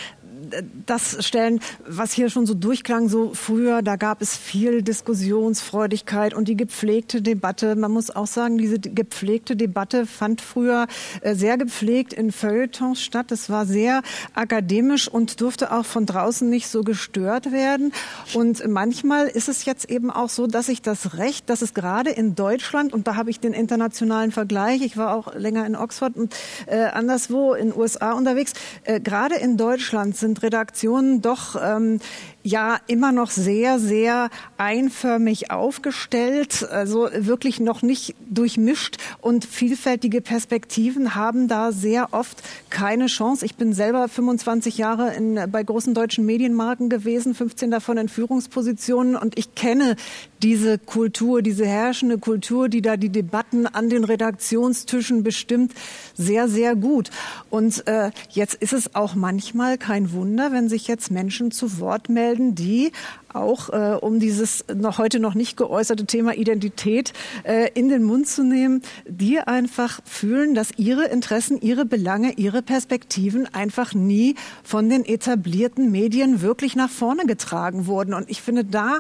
Das stellen, was hier schon so durchklang, so früher, da gab es viel Diskussionsfreudigkeit und die gepflegte Debatte. Man muss auch sagen, diese gepflegte Debatte fand früher äh, sehr gepflegt in Feuilletons statt. Es war sehr akademisch und durfte auch von draußen nicht so gestört werden. Und manchmal ist es jetzt eben auch so, dass ich das Recht, dass es gerade in Deutschland, und da habe ich den internationalen Vergleich, ich war auch länger in Oxford und äh, anderswo in USA unterwegs, äh, gerade in Deutschland sind sind Redaktionen doch ähm, ja immer noch sehr, sehr einförmig aufgestellt, also wirklich noch nicht durchmischt und vielfältige Perspektiven haben da sehr oft keine Chance. Ich bin selber 25 Jahre in, bei großen deutschen Medienmarken gewesen, 15 davon in Führungspositionen und ich kenne diese Kultur, diese herrschende Kultur, die da die Debatten an den Redaktionstischen bestimmt, sehr, sehr gut. Und äh, jetzt ist es auch manchmal kein Wunder, wenn sich jetzt Menschen zu Wort melden, die auch äh, um dieses noch heute noch nicht geäußerte Thema Identität äh, in den Mund zu nehmen, die einfach fühlen, dass ihre Interessen, ihre Belange, ihre Perspektiven einfach nie von den etablierten Medien wirklich nach vorne getragen wurden. Und ich finde, da,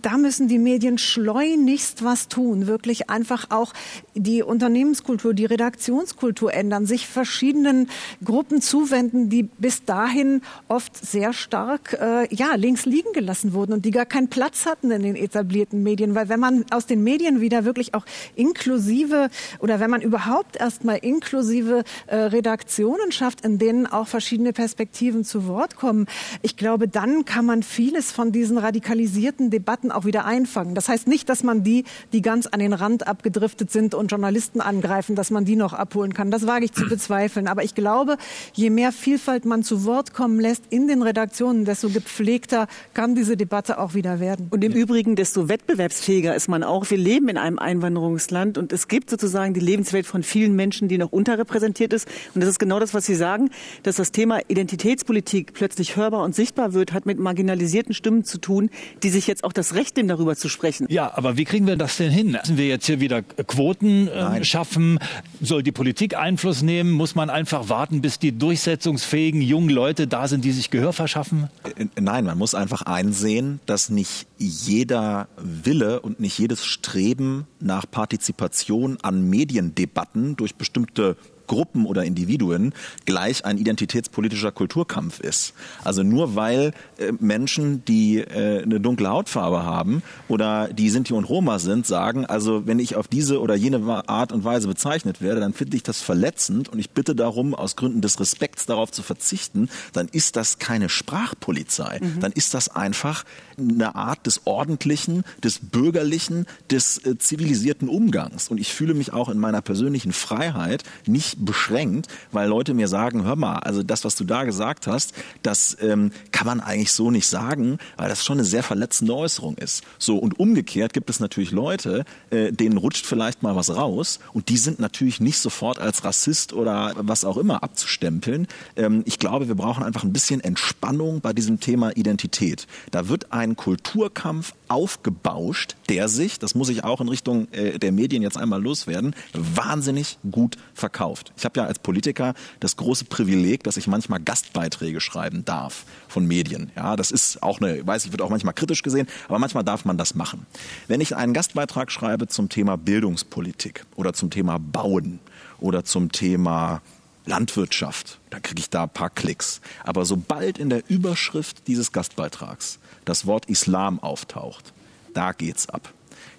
da müssen die Medien schleunigst was tun, wirklich einfach auch die Unternehmenskultur, die Redaktionskultur ändern, sich verschiedenen Gruppen zuwenden, die bis dahin oft sehr stark äh, ja, links liegen gelassen wurden wurden und die gar keinen Platz hatten in den etablierten Medien. Weil wenn man aus den Medien wieder wirklich auch inklusive oder wenn man überhaupt erstmal inklusive äh, Redaktionen schafft, in denen auch verschiedene Perspektiven zu Wort kommen, ich glaube, dann kann man vieles von diesen radikalisierten Debatten auch wieder einfangen. Das heißt nicht, dass man die, die ganz an den Rand abgedriftet sind und Journalisten angreifen, dass man die noch abholen kann. Das wage ich zu bezweifeln. Aber ich glaube, je mehr Vielfalt man zu Wort kommen lässt in den Redaktionen, desto gepflegter kann diese Debatte auch wieder werden. Und im Übrigen, desto wettbewerbsfähiger ist man auch. Wir leben in einem Einwanderungsland und es gibt sozusagen die Lebenswelt von vielen Menschen, die noch unterrepräsentiert ist. Und das ist genau das, was Sie sagen, dass das Thema Identitätspolitik plötzlich hörbar und sichtbar wird, hat mit marginalisierten Stimmen zu tun, die sich jetzt auch das Recht nehmen, darüber zu sprechen. Ja, aber wie kriegen wir das denn hin? Müssen wir jetzt hier wieder Quoten äh, schaffen? Soll die Politik Einfluss nehmen? Muss man einfach warten, bis die durchsetzungsfähigen jungen Leute da sind, die sich Gehör verschaffen? Äh, nein, man muss einfach einsehen, dass nicht jeder Wille und nicht jedes Streben nach Partizipation an Mediendebatten durch bestimmte Gruppen oder Individuen gleich ein identitätspolitischer Kulturkampf ist. Also nur weil äh, Menschen, die äh, eine dunkle Hautfarbe haben oder die Sinti und Roma sind, sagen, also wenn ich auf diese oder jene Art und Weise bezeichnet werde, dann finde ich das verletzend und ich bitte darum, aus Gründen des Respekts darauf zu verzichten, dann ist das keine Sprachpolizei. Mhm. Dann ist das einfach eine Art des ordentlichen, des bürgerlichen, des äh, zivilisierten Umgangs. Und ich fühle mich auch in meiner persönlichen Freiheit nicht beschränkt, weil Leute mir sagen, hör mal, also das, was du da gesagt hast, das ähm, kann man eigentlich so nicht sagen, weil das schon eine sehr verletzende Äußerung ist. So, und umgekehrt gibt es natürlich Leute, äh, denen rutscht vielleicht mal was raus und die sind natürlich nicht sofort als Rassist oder was auch immer abzustempeln. Ähm, ich glaube, wir brauchen einfach ein bisschen Entspannung bei diesem Thema Identität. Da wird ein Kulturkampf aufgebauscht, der sich, das muss ich auch in Richtung äh, der Medien jetzt einmal loswerden, wahnsinnig gut verkauft. Ich habe ja als Politiker das große Privileg, dass ich manchmal Gastbeiträge schreiben darf von Medien. Ja, das ist auch eine, weiß ich, wird auch manchmal kritisch gesehen, aber manchmal darf man das machen. Wenn ich einen Gastbeitrag schreibe zum Thema Bildungspolitik oder zum Thema Bauen oder zum Thema Landwirtschaft, dann kriege ich da ein paar Klicks. Aber sobald in der Überschrift dieses Gastbeitrags das Wort Islam auftaucht, da geht's ab.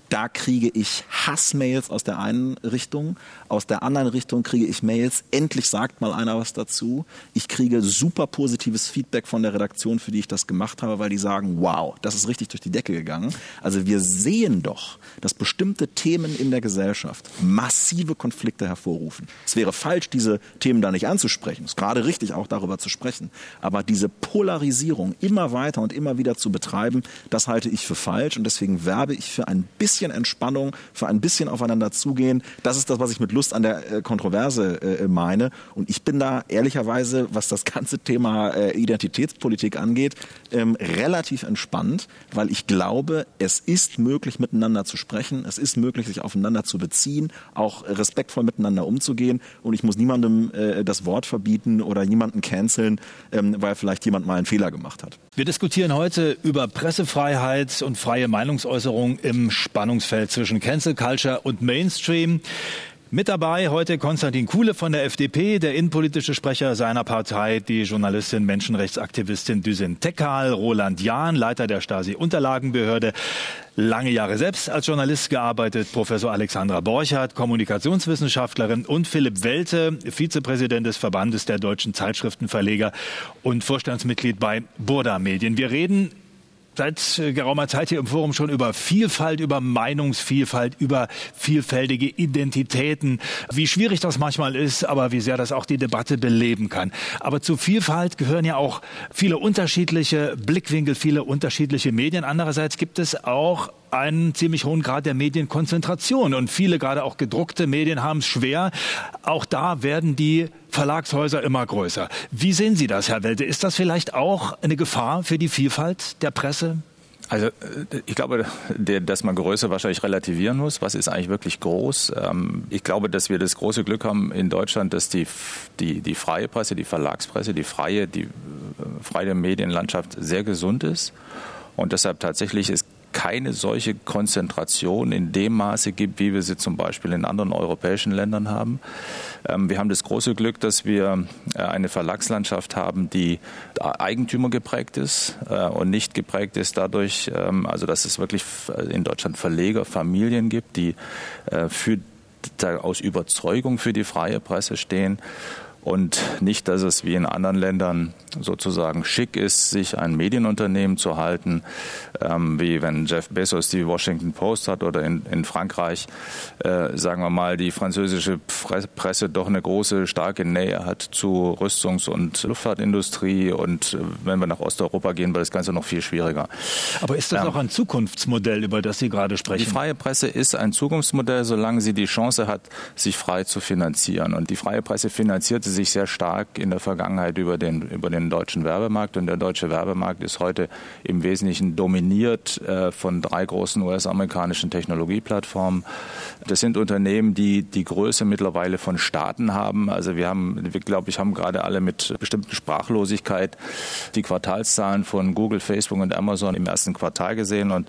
Da kriege ich Hassmails aus der einen Richtung, aus der anderen Richtung kriege ich Mails. Endlich sagt mal einer was dazu. Ich kriege super positives Feedback von der Redaktion, für die ich das gemacht habe, weil die sagen, wow, das ist richtig durch die Decke gegangen. Also wir sehen doch, dass bestimmte Themen in der Gesellschaft massive Konflikte hervorrufen. Es wäre falsch, diese Themen da nicht anzusprechen. Es ist gerade richtig, auch darüber zu sprechen. Aber diese Polarisierung immer weiter und immer wieder zu betreiben, das halte ich für falsch. Und deswegen werbe ich für ein bisschen Entspannung, für ein bisschen aufeinander zugehen. Das ist das, was ich mit Lust an der äh, Kontroverse äh, meine. Und ich bin da ehrlicherweise, was das ganze Thema äh, Identitätspolitik angeht, ähm, relativ entspannt, weil ich glaube, es ist möglich, miteinander zu sprechen. Es ist möglich, sich aufeinander zu beziehen, auch respektvoll miteinander umzugehen. Und ich muss niemandem äh, das Wort verbieten oder niemanden canceln, ähm, weil vielleicht jemand mal einen Fehler gemacht hat. Wir diskutieren heute über Pressefreiheit und freie Meinungsäußerung im Spannungsfeld zwischen Cancel Culture und Mainstream. Mit dabei heute Konstantin Kuhle von der FDP, der innenpolitische Sprecher seiner Partei, die Journalistin, Menschenrechtsaktivistin Düsen Tekal, Roland Jahn, Leiter der Stasi-Unterlagenbehörde, lange Jahre selbst als Journalist gearbeitet, Professor Alexandra Borchardt, Kommunikationswissenschaftlerin und Philipp Welte, Vizepräsident des Verbandes der deutschen Zeitschriftenverleger und Vorstandsmitglied bei Burda Medien. Wir reden seit äh, geraumer Zeit hier im Forum schon über Vielfalt, über Meinungsvielfalt, über vielfältige Identitäten, wie schwierig das manchmal ist, aber wie sehr das auch die Debatte beleben kann. Aber zu Vielfalt gehören ja auch viele unterschiedliche Blickwinkel, viele unterschiedliche Medien. Andererseits gibt es auch einen ziemlich hohen Grad der Medienkonzentration. Und viele, gerade auch gedruckte Medien, haben es schwer. Auch da werden die Verlagshäuser immer größer. Wie sehen Sie das, Herr Welte? Ist das vielleicht auch eine Gefahr für die Vielfalt der Presse? Also ich glaube, dass man Größe wahrscheinlich relativieren muss. Was ist eigentlich wirklich groß? Ähm, ich glaube, dass wir das große Glück haben in Deutschland, dass die, die, die freie Presse, die Verlagspresse, die freie, die äh, freie Medienlandschaft sehr gesund ist. Und deshalb tatsächlich ist keine solche Konzentration in dem Maße gibt, wie wir sie zum Beispiel in anderen europäischen Ländern haben. Ähm, wir haben das große Glück, dass wir äh, eine Verlagslandschaft haben, die Eigentümer geprägt ist äh, und nicht geprägt ist dadurch, ähm, also dass es wirklich in Deutschland Verleger, Familien gibt, die äh, für, aus Überzeugung für die freie Presse stehen und nicht, dass es wie in anderen Ländern sozusagen schick ist, sich ein Medienunternehmen zu halten, ähm, wie wenn Jeff Bezos die Washington Post hat oder in, in Frankreich, äh, sagen wir mal, die französische Presse doch eine große, starke Nähe hat zu Rüstungs- und Luftfahrtindustrie und äh, wenn wir nach Osteuropa gehen, wird das Ganze noch viel schwieriger. Aber ist das ähm, auch ein Zukunftsmodell, über das Sie gerade sprechen? Die freie Presse ist ein Zukunftsmodell, solange sie die Chance hat, sich frei zu finanzieren. Und die freie Presse finanzierte sich sehr stark in der Vergangenheit über den, über den deutschen Werbemarkt. Und der deutsche Werbemarkt ist heute im Wesentlichen dominiert äh, von drei großen US-amerikanischen Technologieplattformen. Das sind Unternehmen, die die Größe mittlerweile von Staaten haben. Also wir haben, wir glaube ich, haben gerade alle mit bestimmten Sprachlosigkeit die Quartalszahlen von Google, Facebook und Amazon im ersten Quartal gesehen. Und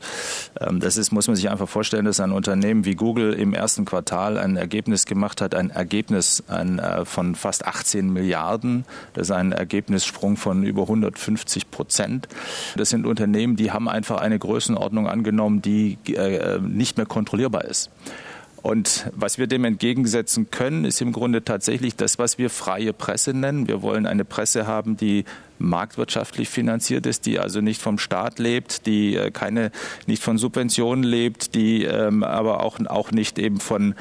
ähm, das ist, muss man sich einfach vorstellen, dass ein Unternehmen wie Google im ersten Quartal ein Ergebnis gemacht hat, ein Ergebnis ein, äh, von fast 18 Milliarden. Das ist ein Ergebnissprung von über 150 Prozent. Das sind Unternehmen, die haben einfach eine Größenordnung angenommen, die äh, nicht mehr kontrollierbar ist. Und was wir dem entgegensetzen können, ist im Grunde tatsächlich das, was wir freie Presse nennen. Wir wollen eine Presse haben, die marktwirtschaftlich finanziert ist, die also nicht vom Staat lebt, die äh, keine nicht von Subventionen lebt, die ähm, aber auch auch nicht eben von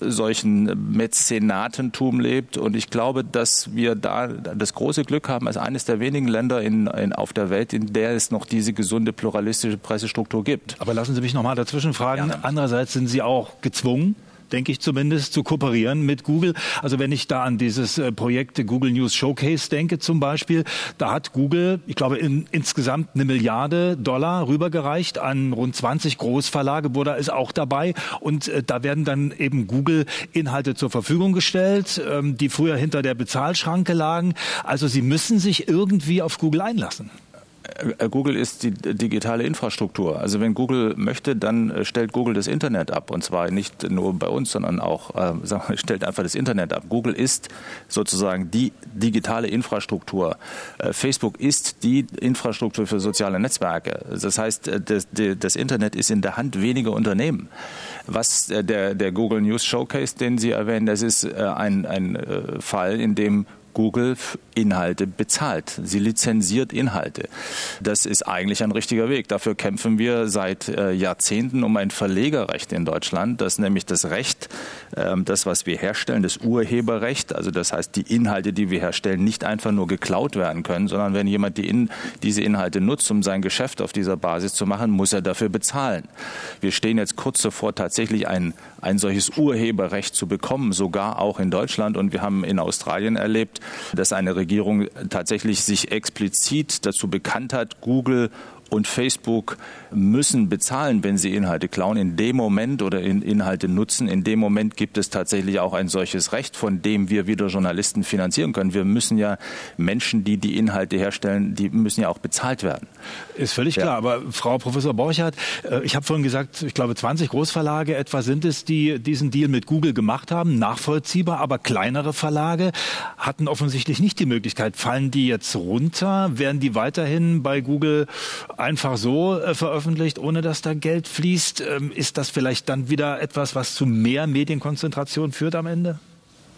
solchen Mäzenatentum lebt. Und ich glaube, dass wir da das große Glück haben, als eines der wenigen Länder in, in, auf der Welt, in der es noch diese gesunde pluralistische Pressestruktur gibt. Aber lassen Sie mich noch mal dazwischen fragen. Ja. Andererseits sind Sie auch gezwungen, denke ich zumindest, zu kooperieren mit Google. Also wenn ich da an dieses äh, Projekt Google News Showcase denke zum Beispiel, da hat Google, ich glaube, in, insgesamt eine Milliarde Dollar rübergereicht an rund 20 Großverlage. Burda ist auch dabei und äh, da werden dann eben Google Inhalte zur Verfügung gestellt, ähm, die früher hinter der Bezahlschranke lagen. Also sie müssen sich irgendwie auf Google einlassen. Äh, Google ist die digitale Infrastruktur. Also wenn Google möchte, dann äh, stellt Google das Internet ab. Und zwar nicht nur bei uns, sondern auch äh, stellt einfach das Internet ab. Google ist sozusagen die digitale Infrastruktur. Äh, Facebook ist die Infrastruktur für soziale Netzwerke. Das heißt, äh, das, das Internet ist in der Hand weniger Unternehmen. Was der, der Google News Showcase, den Sie erwähnen, das ist ein, ein Fall, in dem Google Inhalte bezahlt. Sie lizenziert Inhalte. Das ist eigentlich ein richtiger Weg. Dafür kämpfen wir seit äh, Jahrzehnten um ein Verlegerrecht in Deutschland, das nämlich das Recht, äh, das, was wir herstellen, das Urheberrecht, also das heißt, die Inhalte, die wir herstellen, nicht einfach nur geklaut werden können, sondern wenn jemand die in, diese Inhalte nutzt, um sein Geschäft auf dieser Basis zu machen, muss er dafür bezahlen. Wir stehen jetzt kurz davor, tatsächlich ein, ein solches Urheberrecht zu bekommen, sogar auch in Deutschland. Und wir haben in Australien erlebt, dass eine Regierung tatsächlich sich explizit dazu bekannt hat, Google und Facebook müssen bezahlen, wenn sie Inhalte klauen. In dem Moment oder in Inhalte nutzen, in dem Moment gibt es tatsächlich auch ein solches Recht, von dem wir wieder Journalisten finanzieren können. Wir müssen ja Menschen, die die Inhalte herstellen, die müssen ja auch bezahlt werden. Ist völlig ja. klar. Aber Frau Professor Borchardt, äh, ich habe vorhin gesagt, ich glaube 20 Großverlage etwa sind es, die diesen Deal mit Google gemacht haben. Nachvollziehbar, aber kleinere Verlage hatten offensichtlich nicht die Möglichkeit. Fallen die jetzt runter? Werden die weiterhin bei Google einfach so äh, veröffentlicht, ohne dass da Geld fließt? Ähm, ist das vielleicht dann wieder etwas, was zu mehr Medienkonzentration führt am Ende?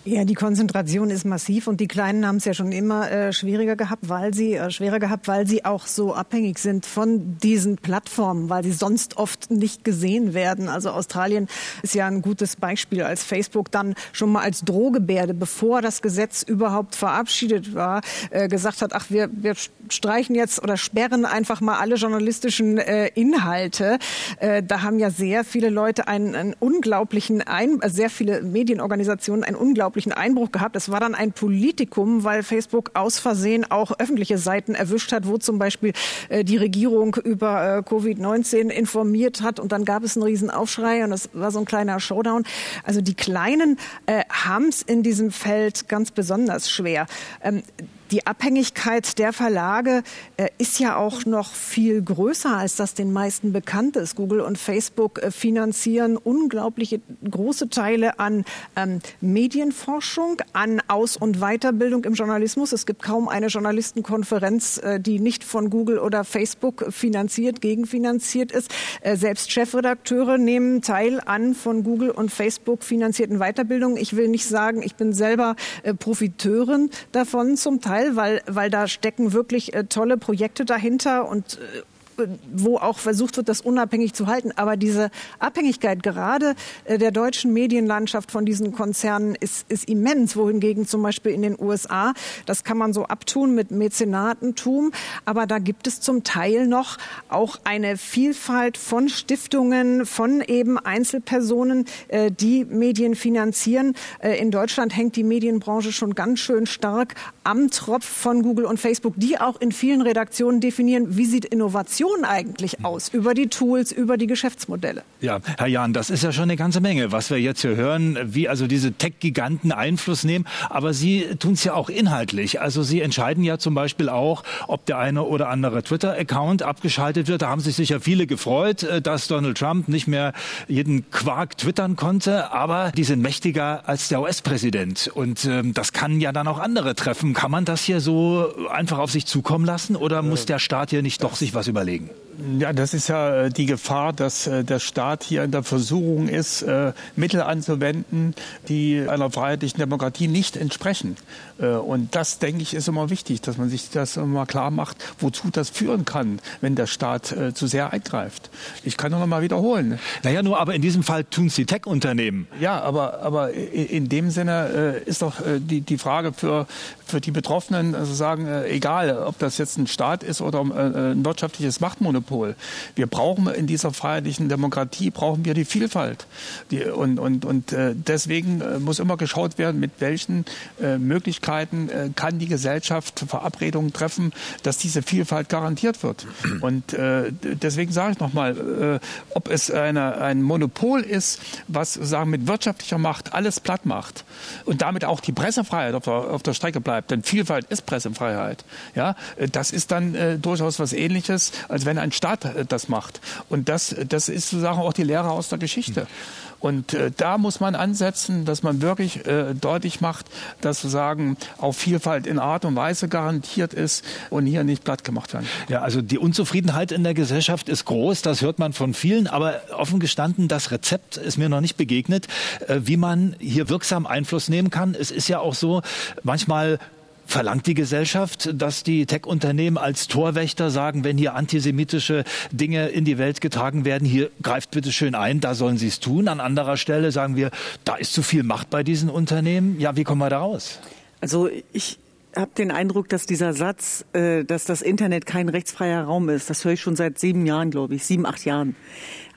Ja, die Konzentration ist massiv und die Kleinen haben es ja schon immer äh, schwieriger gehabt, weil sie äh, schwerer gehabt, weil sie auch so abhängig sind von diesen Plattformen, weil sie sonst oft nicht gesehen werden. Also Australien ist ja ein gutes Beispiel, als Facebook dann schon mal als Drohgebärde, bevor das Gesetz überhaupt verabschiedet war, äh, gesagt hat, ach, wir, wir streichen jetzt oder sperren einfach mal alle journalistischen äh, Inhalte. Äh, da haben ja sehr viele Leute einen, einen unglaublichen, ein, äh, sehr viele Medienorganisationen einen unglaublichen unglaublichen Einbruch gehabt. Es war dann ein Politikum, weil Facebook aus Versehen auch öffentliche Seiten erwischt hat, wo zum Beispiel äh, die Regierung über äh, Covid-19 informiert hat. Und dann gab es einen riesen Aufschrei und das war so ein kleiner Showdown. Also die Kleinen äh, haben es in diesem Feld ganz besonders schwer. Ähm, die Abhängigkeit der Verlage äh, ist ja auch noch viel größer, als das den meisten bekannt ist. Google und Facebook äh, finanzieren unglaubliche große Teile an ähm, Medienforschung, an Aus- und Weiterbildung im Journalismus. Es gibt kaum eine Journalistenkonferenz, äh, die nicht von Google oder Facebook finanziert, gegenfinanziert ist. Selbst Chefredakteure nehmen teil an von Google und Facebook finanzierten Weiterbildungen. Ich will nicht sagen, ich bin selber Profiteurin davon zum Teil, weil, weil da stecken wirklich äh, tolle Projekte dahinter und äh, wo auch versucht wird, das unabhängig zu halten. Aber diese Abhängigkeit gerade äh, der deutschen Medienlandschaft von diesen Konzernen ist, ist immens, wohingegen zum Beispiel in den USA, das kann man so abtun mit Mäzenatentum, aber da gibt es zum Teil noch auch eine Vielfalt von Stiftungen, von eben Einzelpersonen, äh, die Medien finanzieren. Äh, in Deutschland hängt die Medienbranche schon ganz schön stark am Tropf von Google und Facebook, die auch in vielen Redaktionen definieren, wie sieht Innovation Diskussion eigentlich aus über die Tools, über die Geschäftsmodelle? Ja, Herr Jahn, das ist ja schon eine ganze Menge, was wir jetzt hier hören, wie also diese Tech-Giganten Einfluss nehmen. Aber Sie tun es ja auch inhaltlich. Also Sie entscheiden ja zum Beispiel auch, ob der eine oder andere Twitter-Account abgeschaltet wird. Da haben sich sicher viele gefreut, äh, dass Donald Trump nicht mehr jeden Quark twittern konnte. Aber die sind mächtiger als der US-Präsident. Und ähm, das kann ja dann auch andere treffen. Kann man das hier so einfach auf sich zukommen lassen? Oder muss der Staat hier nicht doch sich was überlegen? Legen. Ja, das ist ja äh, die Gefahr, dass äh, der Staat hier in der Versuchung ist, äh, Mittel anzuwenden, die einer freiheitlichen Demokratie nicht entsprechen. Und das, denke ich, ist immer wichtig, dass man sich das immer klar macht, wozu das führen kann, wenn der Staat zu sehr eingreift. Ich kann nur noch mal wiederholen. Naja, nur aber in diesem Fall tun es die Tech-Unternehmen. Ja, aber, aber in dem Sinne ist doch die, die Frage für, für die Betroffenen, also sagen, egal, ob das jetzt ein Staat ist oder ein wirtschaftliches Machtmonopol. Wir brauchen in dieser freiheitlichen Demokratie brauchen wir die Vielfalt. Die, und und, und äh, deswegen äh, muss immer geschaut werden, mit welchen äh, Möglichkeiten äh, kann die Gesellschaft Verabredungen treffen, dass diese Vielfalt garantiert wird. Und äh, deswegen sage ich nochmal, äh, ob es eine, ein Monopol ist, was sagen mit wirtschaftlicher Macht alles platt macht und damit auch die Pressefreiheit auf der, auf der Strecke bleibt, denn Vielfalt ist Pressefreiheit. Ja, das ist dann äh, durchaus was Ähnliches, als wenn ein Staat äh, das macht. Und das, das ist sozusagen auch die Lehre aus der Geschichte. Und äh, da muss man ansetzen, dass man wirklich äh, deutlich macht, dass sozusagen auch Vielfalt in Art und Weise garantiert ist und hier nicht platt gemacht werden. Ja, also die Unzufriedenheit in der Gesellschaft ist groß, das hört man von vielen, aber offen gestanden, das Rezept ist mir noch nicht begegnet, äh, wie man hier wirksam Einfluss nehmen kann. Es ist ja auch so, manchmal Verlangt die Gesellschaft, dass die Tech-Unternehmen als Torwächter sagen, wenn hier antisemitische Dinge in die Welt getragen werden, hier greift bitte schön ein, da sollen sie es tun. An anderer Stelle sagen wir, da ist zu viel Macht bei diesen Unternehmen. Ja, wie kommen wir da raus? Also ich habe den Eindruck, dass dieser Satz, äh, dass das Internet kein rechtsfreier Raum ist, das höre ich schon seit sieben Jahren, glaube ich, sieben, acht Jahren.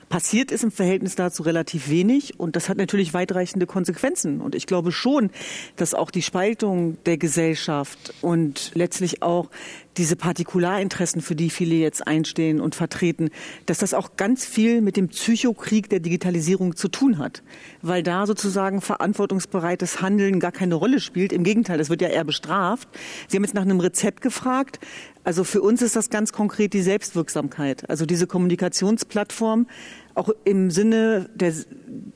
Passiert ist im Verhältnis dazu relativ wenig und das hat natürlich weitreichende Konsequenzen. Und ich glaube schon, dass auch die Spaltung der Gesellschaft und letztlich auch diese Partikularinteressen, für die viele jetzt einstehen und vertreten, dass das auch ganz viel mit dem Psychokrieg der Digitalisierung zu tun hat. Weil da sozusagen verantwortungsbereites Handeln gar keine Rolle spielt. Im Gegenteil, das wird ja eher bestraft. Sie haben jetzt nach einem Rezept gefragt. Also für uns ist das ganz konkret die Selbstwirksamkeit. Also diese Kommunikationsplattform auch im Sinne der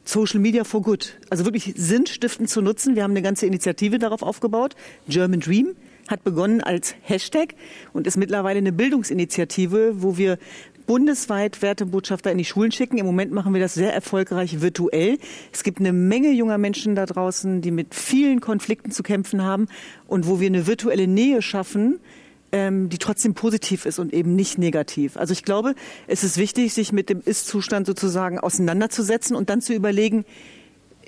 Social Media for Good. Also wirklich sinnstiftend zu nutzen. Wir haben eine ganze Initiative darauf aufgebaut. German Dream hat begonnen als Hashtag und ist mittlerweile eine Bildungsinitiative, wo wir bundesweit Wertebotschafter in die Schulen schicken. Im Moment machen wir das sehr erfolgreich virtuell. Es gibt eine Menge junger Menschen da draußen, die mit vielen Konflikten zu kämpfen haben und wo wir eine virtuelle Nähe schaffen, ähm, die trotzdem positiv ist und eben nicht negativ. Also ich glaube, es ist wichtig, sich mit dem Ist-Zustand sozusagen auseinanderzusetzen und dann zu überlegen,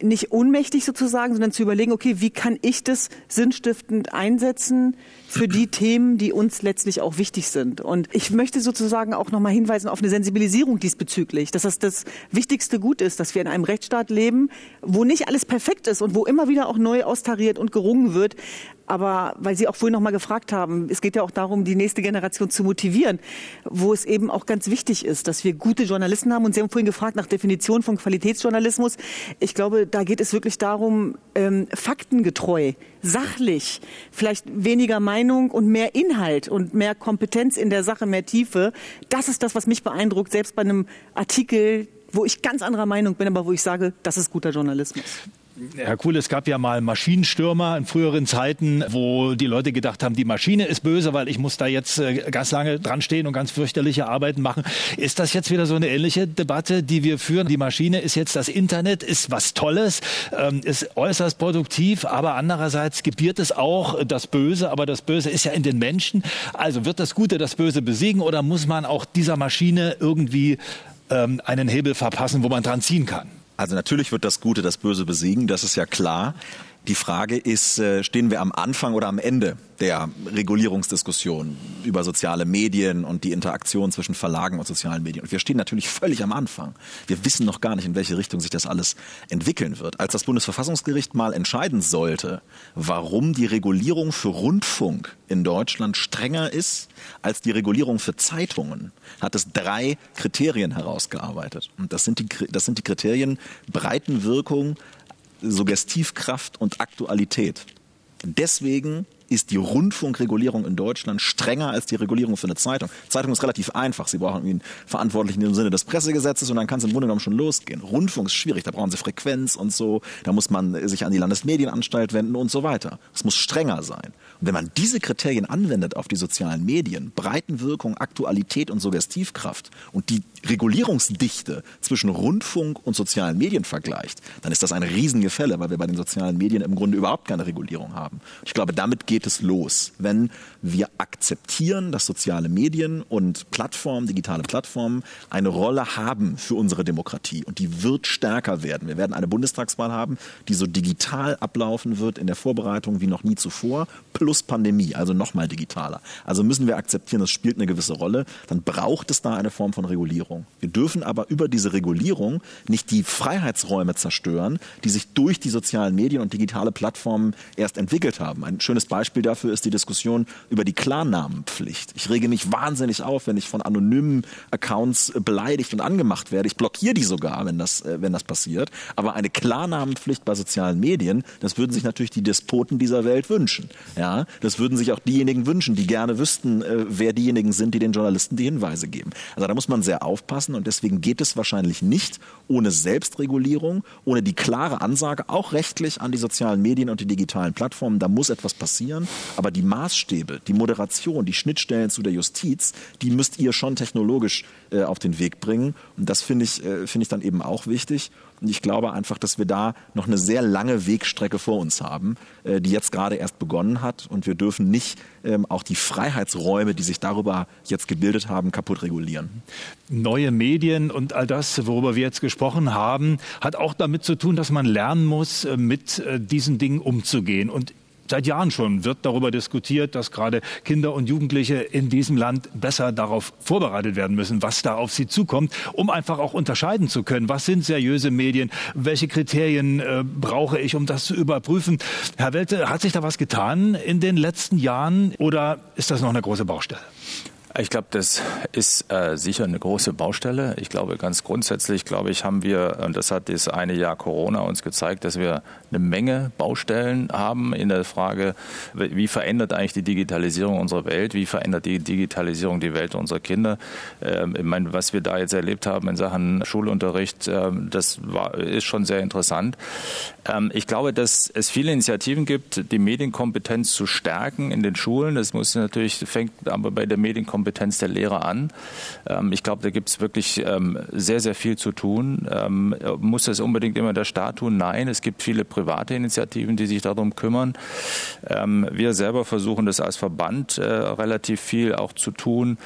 nicht ohnmächtig sozusagen, sondern zu überlegen, okay, wie kann ich das sinnstiftend einsetzen für die Themen, die uns letztlich auch wichtig sind. Und ich möchte sozusagen auch nochmal hinweisen auf eine Sensibilisierung diesbezüglich, dass das das wichtigste Gut ist, dass wir in einem Rechtsstaat leben, wo nicht alles perfekt ist und wo immer wieder auch neu austariert und gerungen wird. Aber weil Sie auch vorhin noch mal gefragt haben, es geht ja auch darum, die nächste Generation zu motivieren, wo es eben auch ganz wichtig ist, dass wir gute Journalisten haben. Und Sie haben vorhin gefragt nach Definition von Qualitätsjournalismus. Ich glaube, da geht es wirklich darum, ähm, faktengetreu, sachlich, vielleicht weniger Meinung und mehr Inhalt und mehr Kompetenz in der Sache, mehr Tiefe. Das ist das, was mich beeindruckt, selbst bei einem Artikel, wo ich ganz anderer Meinung bin, aber wo ich sage, das ist guter Journalismus. Herr Kuhl, es gab ja mal Maschinenstürmer in früheren Zeiten, wo die Leute gedacht haben, die Maschine ist böse, weil ich muss da jetzt äh, ganz lange dran stehen und ganz fürchterliche Arbeiten machen. Ist das jetzt wieder so eine ähnliche Debatte, die wir führen? Die Maschine ist jetzt das Internet, ist was Tolles, ähm, ist äußerst produktiv, aber andererseits gebiert es auch das Böse, aber das Böse ist ja in den Menschen. Also wird das Gute das Böse besiegen oder muss man auch dieser Maschine irgendwie ähm, einen Hebel verpassen, wo man dran ziehen kann? Also natürlich wird das Gute das Böse besiegen, das ist ja klar. Die Frage ist, äh, stehen wir am Anfang oder am Ende der Regulierungsdiskussion über soziale Medien und die Interaktion zwischen Verlagen und sozialen Medien? Und wir stehen natürlich völlig am Anfang. Wir wissen noch gar nicht, in welche Richtung sich das alles entwickeln wird. Als das Bundesverfassungsgericht mal entscheiden sollte, warum die Regulierung für Rundfunk in Deutschland strenger ist als die Regulierung für Zeitungen, hat es drei Kriterien herausgearbeitet. Und das sind die, das sind die Kriterien Breitenwirkung, Suggestivkraft und Aktualität. Deswegen ist die Rundfunkregulierung in Deutschland strenger als die Regulierung für eine Zeitung. Zeitung ist relativ einfach. Sie brauchen einen Verantwortlichen im Sinne des Pressegesetzes und dann kann es im Grunde genommen schon losgehen. Rundfunk ist schwierig. Da brauchen Sie Frequenz und so. Da muss man sich an die Landesmedienanstalt wenden und so weiter. Es muss strenger sein. Und wenn man diese Kriterien anwendet auf die sozialen Medien, Breitenwirkung, Aktualität und Suggestivkraft und die Regulierungsdichte zwischen Rundfunk und sozialen Medien vergleicht, dann ist das ein Riesengefälle, weil wir bei den sozialen Medien im Grunde überhaupt keine Regulierung haben. Ich glaube, damit geht es los, wenn wir akzeptieren, dass soziale Medien und Plattformen, digitale Plattformen eine Rolle haben für unsere Demokratie und die wird stärker werden. Wir werden eine Bundestagswahl haben, die so digital ablaufen wird in der Vorbereitung wie noch nie zuvor, plus Pandemie, also nochmal digitaler. Also müssen wir akzeptieren, das spielt eine gewisse Rolle. Dann braucht es da eine Form von Regulierung. Wir dürfen aber über diese Regulierung nicht die Freiheitsräume zerstören, die sich durch die sozialen Medien und digitale Plattformen erst entwickelt haben. Ein schönes Beispiel dafür ist die Diskussion über die Klarnamenpflicht. Ich rege mich wahnsinnig auf, wenn ich von anonymen Accounts beleidigt und angemacht werde. Ich blockiere die sogar, wenn das, äh, wenn das passiert. Aber eine Klarnamenpflicht bei sozialen Medien, das würden sich natürlich die Despoten dieser Welt wünschen. Ja, das würden sich auch diejenigen wünschen, die gerne wüssten, äh, wer diejenigen sind, die den Journalisten die Hinweise geben. Also da muss man sehr aufpassen und deswegen geht es wahrscheinlich nicht ohne Selbstregulierung, ohne die klare Ansage, auch rechtlich an die sozialen Medien und die digitalen Plattformen, da muss etwas passieren. Aber die Maßstäbe, die Moderation, die Schnittstellen zu der Justiz, die müsst ihr schon technologisch äh, auf den Weg bringen. Und das finde ich, äh, finde ich dann eben auch wichtig. Und ich glaube einfach, dass wir da noch eine sehr lange Wegstrecke vor uns haben, äh, die jetzt gerade erst begonnen hat. Und wir dürfen nicht ähm, auch die Freiheitsräume, die sich darüber jetzt gebildet haben, kaputt regulieren. Neue Medien und all das, worüber wir jetzt gesprochen haben, hat auch damit zu tun, dass man lernen muss, äh, mit äh, diesen Dingen umzugehen. Und Seit Jahren schon wird darüber diskutiert, dass gerade Kinder und Jugendliche in diesem Land besser darauf vorbereitet werden müssen, was da auf sie zukommt, um einfach auch unterscheiden zu können, was sind seriöse Medien, welche Kriterien äh, brauche ich, um das zu überprüfen. Herr Welte, hat sich da was getan in den letzten Jahren oder ist das noch eine große Baustelle? Ich glaube, das ist äh, sicher eine große Baustelle. Ich glaube, ganz grundsätzlich, glaube ich, haben wir, und das hat das eine Jahr Corona uns gezeigt, dass wir eine Menge Baustellen haben in der Frage, wie verändert eigentlich die Digitalisierung unserer Welt, wie verändert die Digitalisierung die Welt unserer Kinder. Ähm, ich meine, was wir da jetzt erlebt haben in Sachen Schulunterricht, ähm, das war, ist schon sehr interessant. Ähm, ich glaube, dass es viele Initiativen gibt, die Medienkompetenz zu stärken in den Schulen. Das muss natürlich, fängt aber bei der Medienkompetenz Kompetenz der Lehrer an. Ähm, ich glaube, da gibt es wirklich ähm, sehr, sehr viel zu tun. Ähm, muss das unbedingt immer der Staat tun? Nein, es gibt viele private Initiativen, die sich darum kümmern. wir selber versuchen das als Verband äh, relativ viel auch zu tun.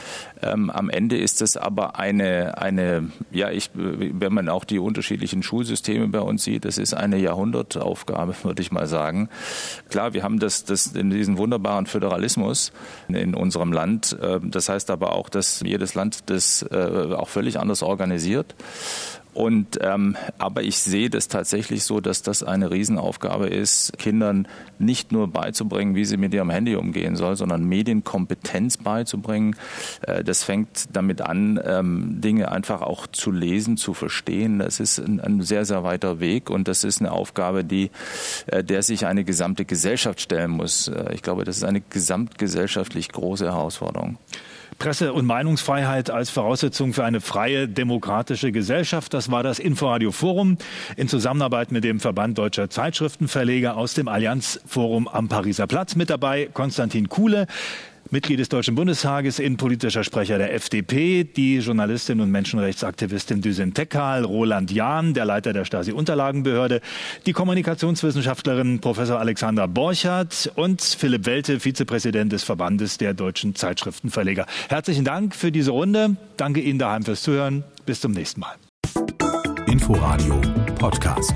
am Ende ist es aber eine, eine, ja, ich, wenn man auch die unterschiedlichen Schulsysteme bei uns sieht, das ist eine Jahrhundertaufgabe, würde ich mal sagen. Klar, wir haben das, das in diesen wunderbaren Föderalismus in unserem Land. Das heißt aber auch, dass jedes Land das äh, auch völlig anders organisiert. Und ähm, aber ich sehe das tatsächlich so, dass das eine Riesenaufgabe ist, Kindern nicht nur beizubringen, wie sie mit ihrem Handy umgehen soll, sondern Medienkompetenz beizubringen. Äh, das fängt damit an, ähm, Dinge einfach auch zu lesen, zu verstehen. Das ist ein, ein sehr, sehr weiter Weg und das ist eine Aufgabe, die, äh, der sich eine gesamte Gesellschaft stellen muss. Äh, ich glaube, das ist eine gesamtgesellschaftlich große Herausforderung. Presse- und Meinungsfreiheit als Voraussetzung für eine freie demokratische Gesellschaft. Das war das Inforadio Forum in Zusammenarbeit mit dem Verband Deutscher Zeitschriftenverleger aus dem Allianz Forum am Pariser Platz. Mit dabei Konstantin Kuhle. Mitglied des Deutschen Bundestages, innenpolitischer Sprecher der FDP, die Journalistin und Menschenrechtsaktivistin Düsen Tekal, Roland Jahn, der Leiter der Stasi-Unterlagenbehörde, die Kommunikationswissenschaftlerin Professor Alexandra Borchardt und Philipp Welte, Vizepräsident des Verbandes der deutschen Zeitschriftenverleger. Herzlichen Dank für diese Runde. Danke Ihnen daheim fürs Zuhören. Bis zum nächsten Mal. Inforadio Podcast.